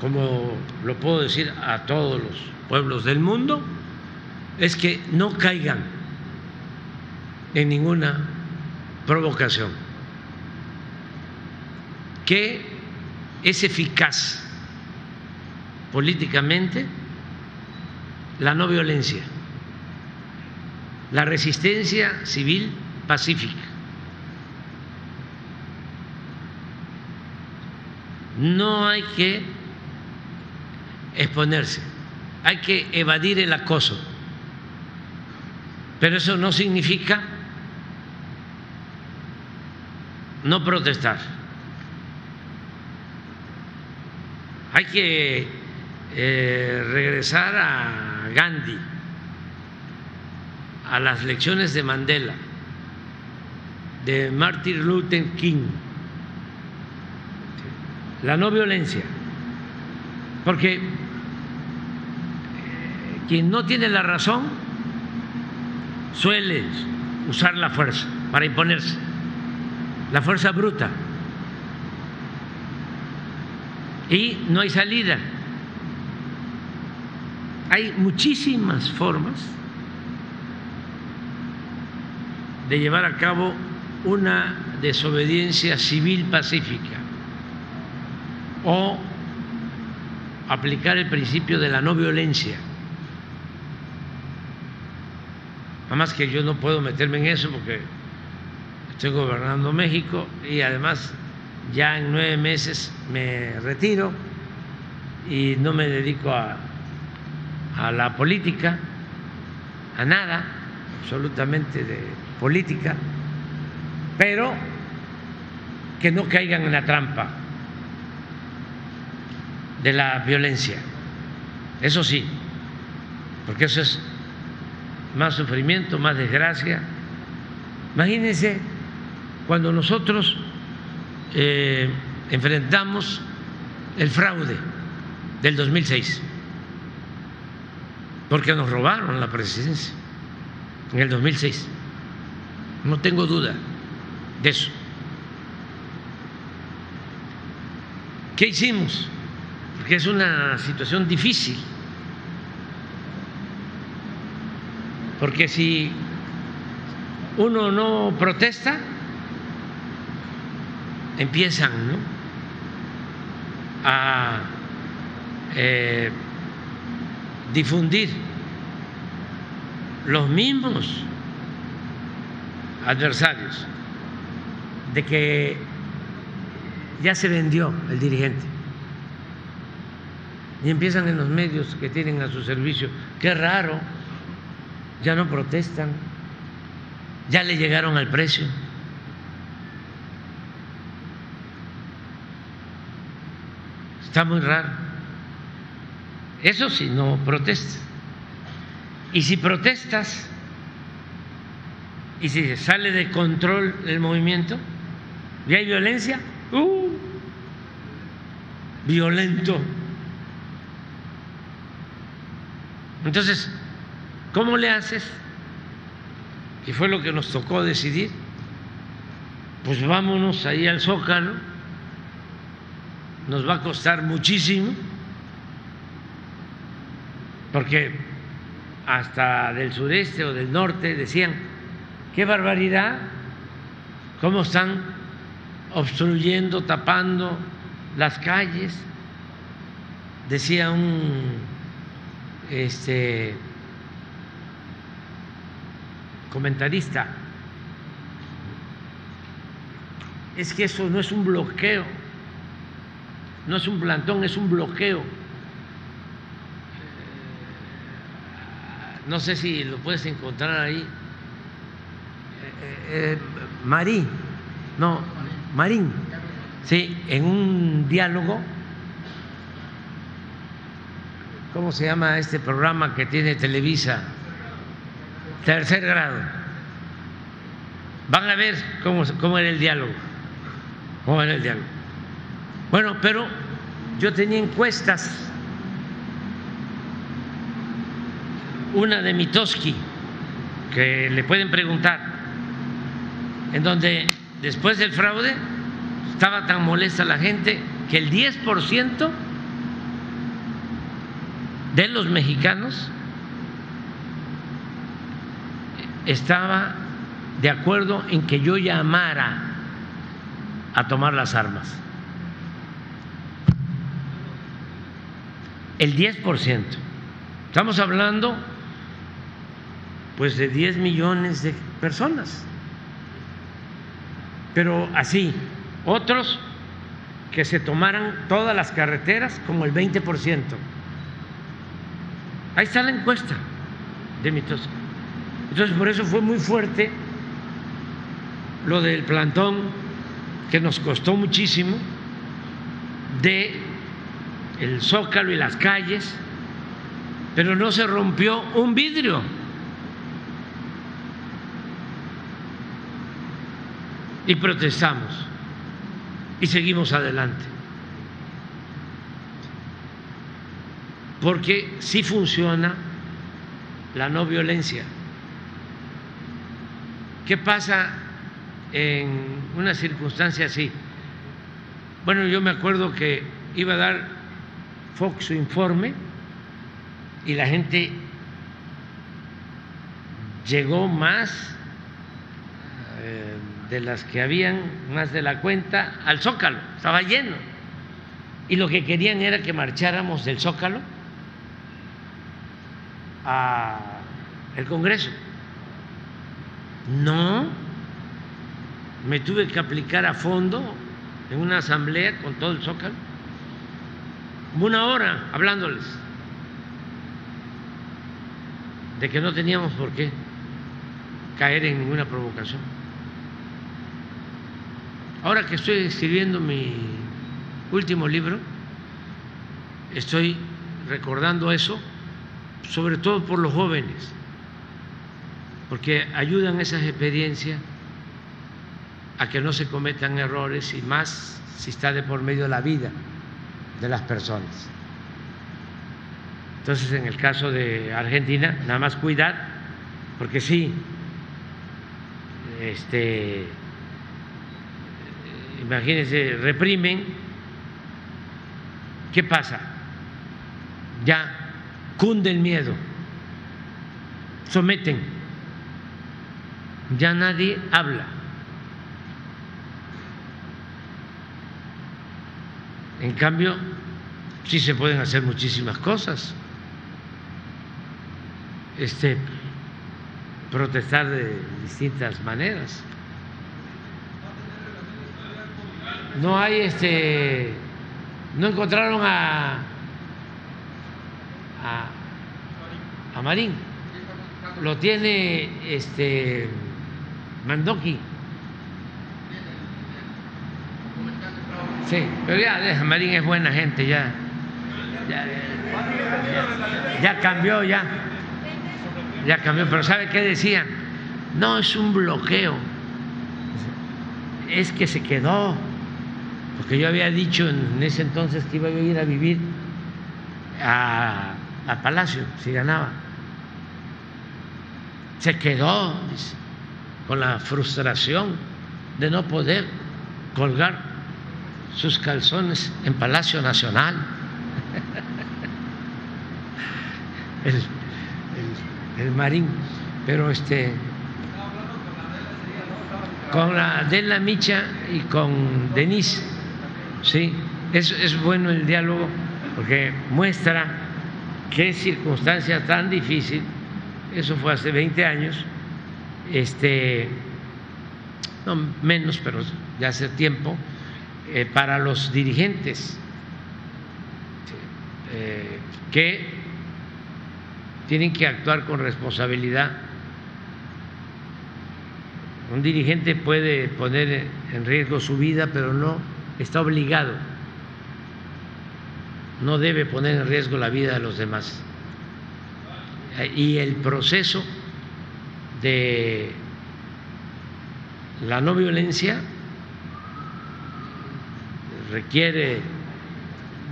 como lo puedo decir a todos los pueblos del mundo, es que no caigan en ninguna provocación, que es eficaz políticamente la no violencia, la resistencia civil pacífica. No hay que exponerse, hay que evadir el acoso, pero eso no significa no protestar Hay que eh, regresar a Gandhi, a las lecciones de Mandela, de Martin Luther King, la no violencia, porque eh, quien no tiene la razón suele usar la fuerza para imponerse, la fuerza bruta, y no hay salida. Hay muchísimas formas de llevar a cabo una desobediencia civil pacífica o aplicar el principio de la no violencia. Nada más que yo no puedo meterme en eso porque estoy gobernando México y además ya en nueve meses me retiro y no me dedico a, la política, a nada, absolutamente de política, pero que no caigan en la trampa de la violencia. Eso sí, porque eso es más sufrimiento, más desgracia. Imagínense cuando nosotros eh, enfrentamos el fraude del 2006, porque nos robaron la presidencia en el 2006. No tengo duda de eso. ¿Qué hicimos? Porque es una situación difícil. Porque si uno no protesta, empiezan a eh, difundir los mismos adversarios de que ya se vendió el dirigente. Y empiezan en los medios que tienen a su servicio, qué raro, ya no protestan, ya le llegaron al precio. Está muy raro. Eso si no protestas. Y si protestas y si sale de control el movimiento y hay violencia, ¡uh! violento. Entonces, ¿cómo le haces? Y fue lo que nos tocó decidir. Pues vámonos ahí al Zócalo nos va a costar muchísimo, porque hasta del sureste o del norte decían, qué barbaridad, cómo están obstruyendo, tapando las calles. Decía un este comentarista, es que eso no es un bloqueo no es un plantón, es un bloqueo. No sé si lo puedes encontrar ahí. Eh, eh, Marín, no, Marín, sí, en un diálogo. ¿Cómo se llama este programa que tiene Televisa? Tercer grado. Van a ver cómo, cómo era el diálogo. ¿Cómo era el diálogo? Bueno, pero yo tenía encuestas, una de Mitoski, que le pueden preguntar, en donde después del fraude estaba tan molesta la gente que el 10% de los mexicanos estaba de acuerdo en que yo llamara a tomar las armas. El 10%. Estamos hablando pues de 10 millones de personas. Pero así, otros que se tomaran todas las carreteras como el 20%. Ahí está la encuesta de Mitos. Entonces, por eso fue muy fuerte lo del plantón, que nos costó muchísimo, de el zócalo y las calles, pero no se rompió un vidrio. Y protestamos y seguimos adelante. Porque sí funciona la no violencia. ¿Qué pasa en una circunstancia así? Bueno, yo me acuerdo que iba a dar Fox su informe y la gente llegó más eh, de las que habían, más de la cuenta, al Zócalo, estaba lleno. Y lo que querían era que marcháramos del Zócalo al Congreso. No, me tuve que aplicar a fondo en una asamblea con todo el Zócalo, una hora hablándoles de que no teníamos por qué caer en ninguna provocación. Ahora que estoy escribiendo mi último libro, estoy recordando eso, sobre todo por los jóvenes porque ayudan esas experiencias a que no se cometan errores y más si está de por medio la vida de las personas. Entonces, en el caso de Argentina, nada más cuidar, porque sí, este, imagínense, reprimen, ¿qué pasa? Ya cunde el miedo, someten ya nadie habla. En cambio, sí se pueden hacer muchísimas cosas. Este, protestar de distintas maneras. No hay este, no encontraron a, a, a Marín. Lo tiene este Mandoki. Sí, pero ya Marín es buena gente, ya. Ya, ya, cambió, ya. Ya cambió, pero ¿sabe qué decían? No, es un bloqueo. Es que se quedó. Porque yo había dicho en ese entonces que iba a ir a vivir a, a Palacio, si ganaba. Se quedó, dice con la frustración de no poder colgar sus calzones en Palacio Nacional. el, marín, pero este con la de la Micha y con Denise, sí, es, es bueno el diálogo porque muestra qué circunstancia tan difícil, eso fue hace 20 años, este, no menos, pero ya hace tiempo, eh, para los dirigentes eh, que tienen que actuar con responsabilidad. Un dirigente puede poner en riesgo su vida, pero no está obligado, no debe poner en riesgo la vida de los demás. Y el proceso de la no violencia requiere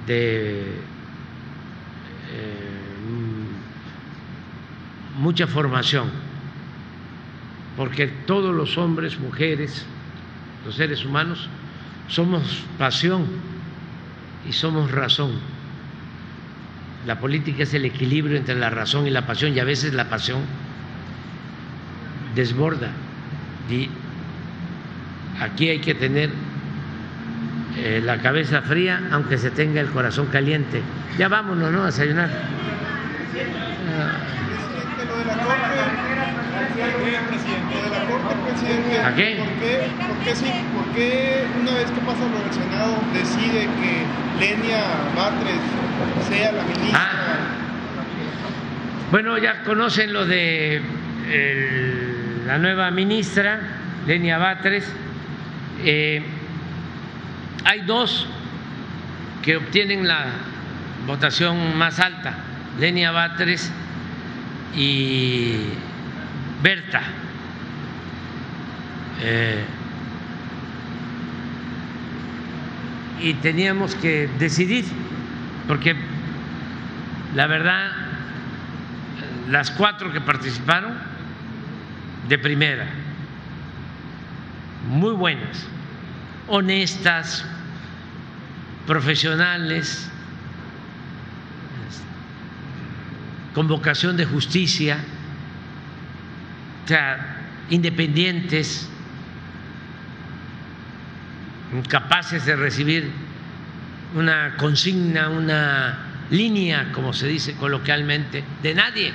de eh, mucha formación, porque todos los hombres, mujeres, los seres humanos, somos pasión y somos razón. La política es el equilibrio entre la razón y la pasión, y a veces la pasión desborda. Y aquí hay que tener eh, la cabeza fría, aunque se tenga el corazón caliente. Ya vámonos, ¿no? A desayunar. ¿A qué? ¿Por qué, sí, ¿Por qué una vez que pasa por el Senado decide que Lenia Batres sea la ministra? Ah. Bueno, ya conocen lo de la nueva ministra, Lenia Batres, eh, hay dos que obtienen la votación más alta, Lenia Batres y Berta. Eh, y teníamos que decidir, porque la verdad, las cuatro que participaron, de primera, muy buenas, honestas, profesionales, con vocación de justicia, o sea, independientes, capaces de recibir una consigna, una línea, como se dice coloquialmente, de nadie.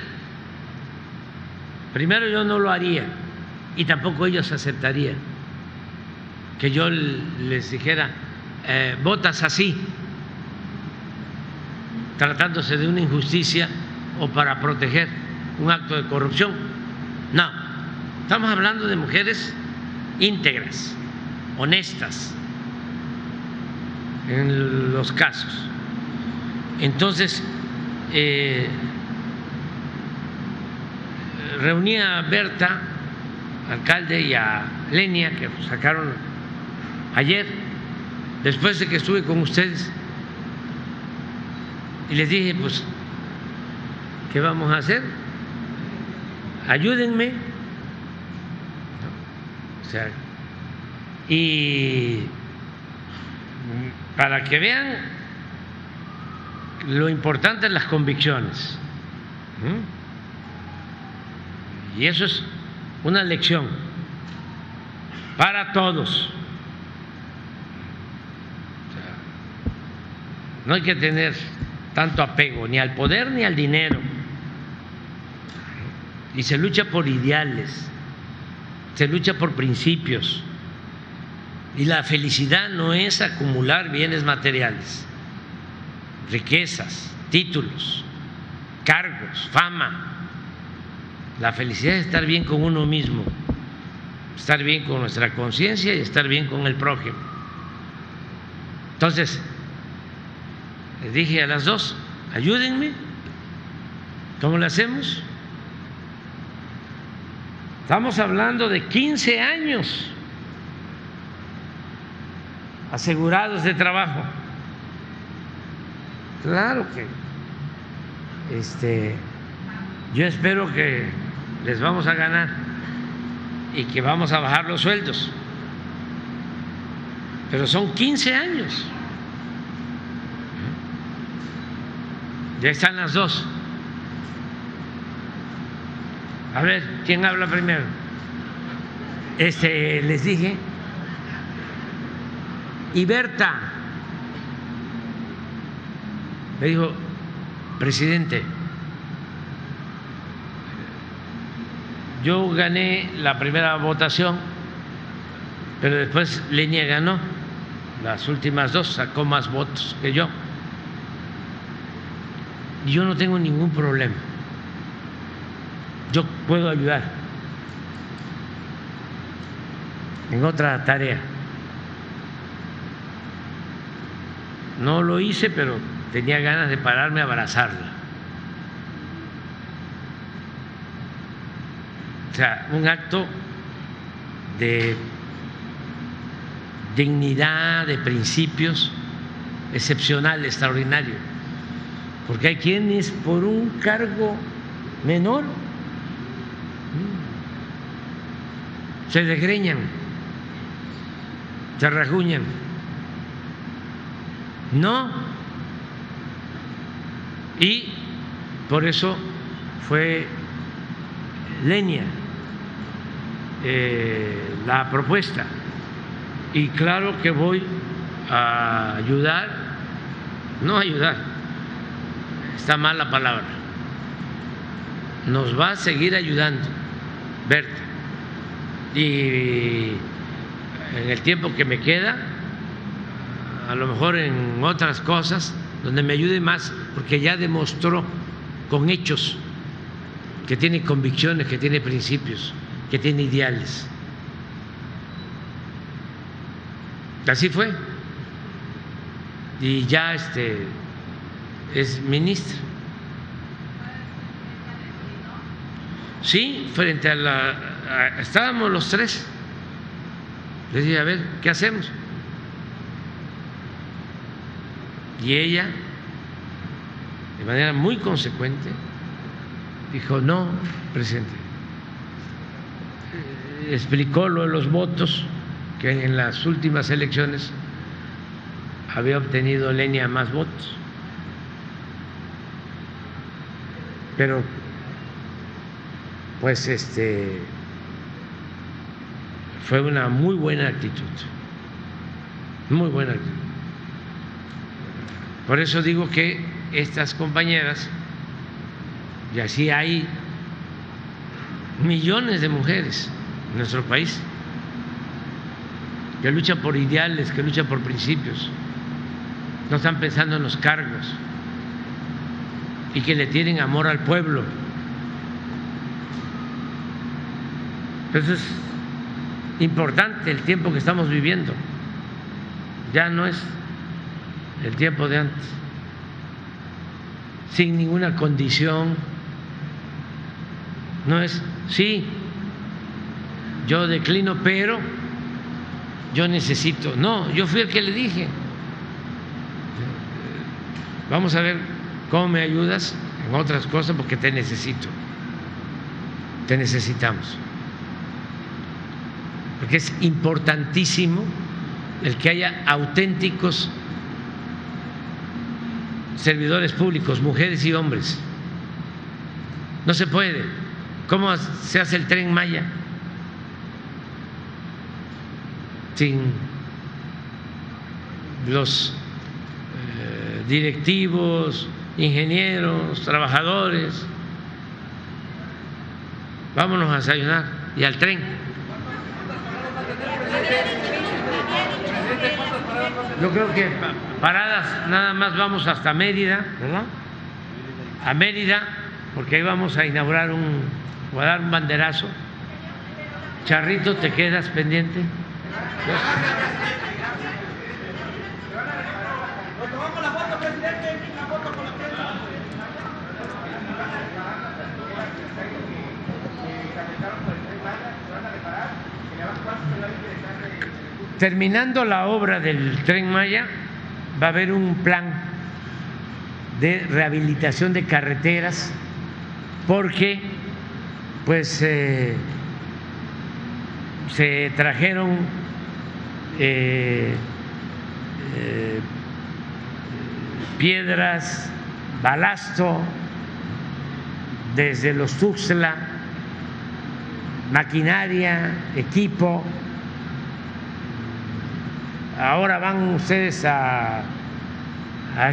Primero yo no lo haría y tampoco ellos aceptarían que yo les dijera, eh, votas así, tratándose de una injusticia o para proteger un acto de corrupción. No, estamos hablando de mujeres íntegras, honestas en los casos. Entonces, eh, reuní a Berta, alcalde, y a Lenia, que sacaron ayer, después de que estuve con ustedes, y les dije, pues, ¿qué vamos a hacer? Ayúdenme. O sea, y para que vean lo importante de las convicciones. Y eso es una lección para todos. No hay que tener tanto apego ni al poder ni al dinero. Y se lucha por ideales, se lucha por principios. Y la felicidad no es acumular bienes materiales, riquezas, títulos, cargos, fama. La felicidad es estar bien con uno mismo, estar bien con nuestra conciencia y estar bien con el prójimo. Entonces, les dije a las dos, ayúdenme, ¿cómo lo hacemos? Estamos hablando de 15 años asegurados de trabajo. Claro que este, yo espero que les vamos a ganar y que vamos a bajar los sueldos. Pero son 15 años. Ya están las dos. A ver, ¿quién habla primero? Este, les dije y Berta me dijo, presidente, yo gané la primera votación, pero después Lenia ganó las últimas dos, sacó más votos que yo. Yo no tengo ningún problema. Yo puedo ayudar en otra tarea. No lo hice, pero tenía ganas de pararme a abrazarla. O sea, un acto de dignidad, de principios excepcional, extraordinario. Porque hay quienes por un cargo menor se desgreñan, se rajuñan. No. Y por eso fue Lenia eh, la propuesta. Y claro que voy a ayudar, no ayudar, está mal la palabra, nos va a seguir ayudando, Berta. Y en el tiempo que me queda, a lo mejor en otras cosas donde me ayude más, porque ya demostró con hechos que tiene convicciones, que tiene principios, que tiene ideales. Así fue. Y ya este es ministra. Sí, frente a la... estábamos los tres. Le dije, a ver, ¿qué hacemos? Y ella, de manera muy consecuente, dijo, no, presidente. Explicó lo de los votos que en las últimas elecciones había obtenido Lenia más votos. Pero, pues, este, fue una muy buena actitud, muy buena actitud. Por eso digo que estas compañeras, y así hay millones de mujeres en nuestro país, que luchan por ideales, que luchan por principios, no están pensando en los cargos y que le tienen amor al pueblo. Entonces, importante el tiempo que estamos viviendo. Ya no es el tiempo de antes. Sin ninguna condición. No es, sí, yo declino, pero yo necesito. No, yo fui el que le dije. Vamos a ver cómo me ayudas en otras cosas porque te necesito. Te necesitamos porque es importantísimo el que haya auténticos servidores públicos, mujeres y hombres. No se puede. ¿Cómo se hace el tren Maya? Sin los eh, directivos, ingenieros, trabajadores. Vámonos a desayunar y al tren. Yo creo que paradas nada más vamos hasta Mérida, ¿verdad? A Mérida, porque ahí vamos a inaugurar un, o a dar un banderazo. Charrito, ¿te quedas pendiente? Terminando la obra del tren Maya, va a haber un plan de rehabilitación de carreteras porque pues eh, se trajeron eh, eh, piedras, balasto desde los Tuxtla, maquinaria, equipo. Ahora van ustedes a, a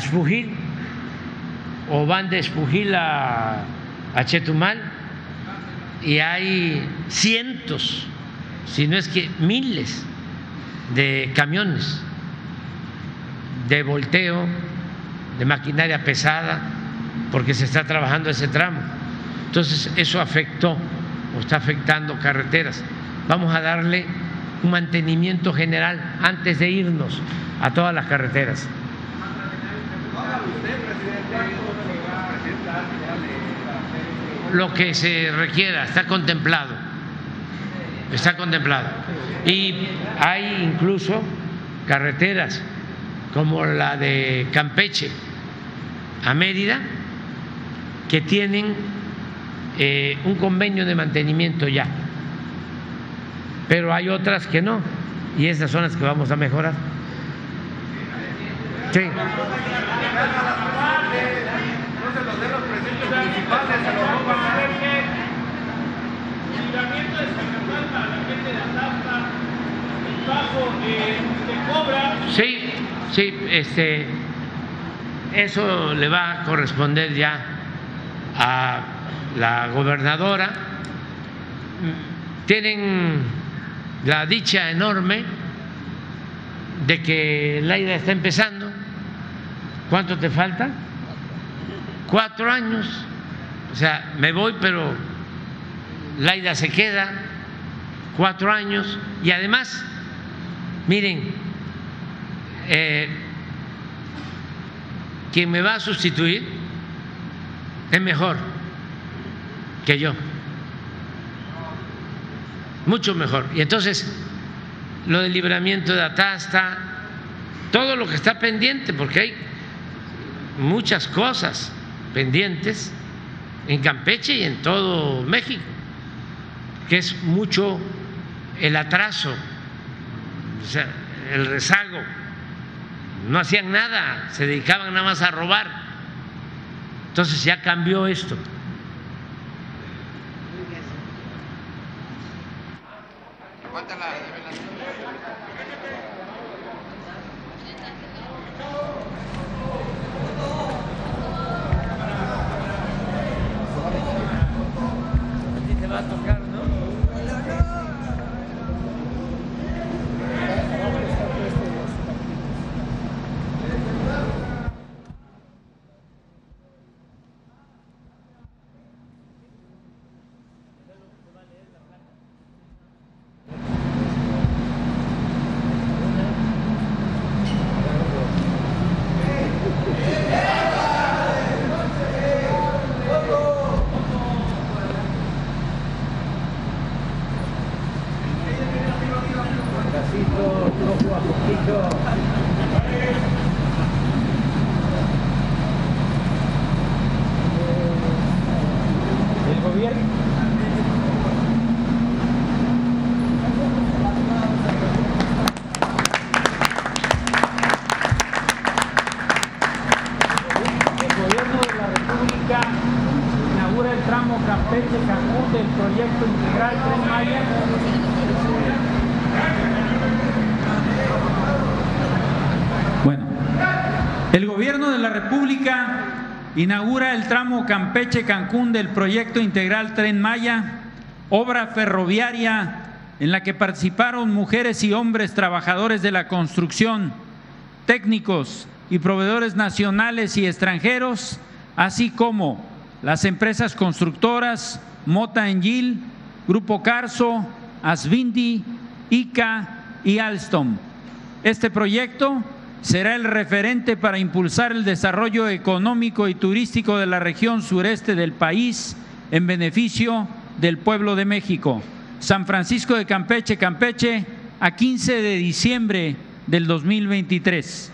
o van de Espujil a, a Chetumal y hay cientos, si no es que miles de camiones de volteo, de maquinaria pesada, porque se está trabajando ese tramo. Entonces eso afectó o está afectando carreteras. Vamos a darle un mantenimiento general antes de irnos a todas las carreteras. Lo que se requiera, está contemplado, está contemplado. Y hay incluso carreteras como la de Campeche a Mérida que tienen eh, un convenio de mantenimiento ya pero hay otras que no, y esas son las que vamos a mejorar. Sí. Sí, sí, este, eso le va a corresponder ya a la gobernadora. Tienen la dicha enorme de que Laida está empezando. ¿Cuánto te falta? Cuatro años. O sea, me voy, pero Laida se queda cuatro años y además, miren, eh, quien me va a sustituir es mejor que yo. Mucho mejor. Y entonces, lo del libramiento de Atasta, todo lo que está pendiente, porque hay muchas cosas pendientes en Campeche y en todo México, que es mucho el atraso, o sea, el rezago. No hacían nada, se dedicaban nada más a robar. Entonces ya cambió esto. Inaugura el tramo Campeche-Cancún del proyecto integral Tren Maya, obra ferroviaria en la que participaron mujeres y hombres trabajadores de la construcción, técnicos y proveedores nacionales y extranjeros, así como las empresas constructoras Mota Engil, Grupo Carso, Asvindi, ICA y Alstom. Este proyecto será el referente para impulsar el desarrollo económico y turístico de la región sureste del país en beneficio del pueblo de México. San Francisco de Campeche, Campeche, a 15 de diciembre del 2023.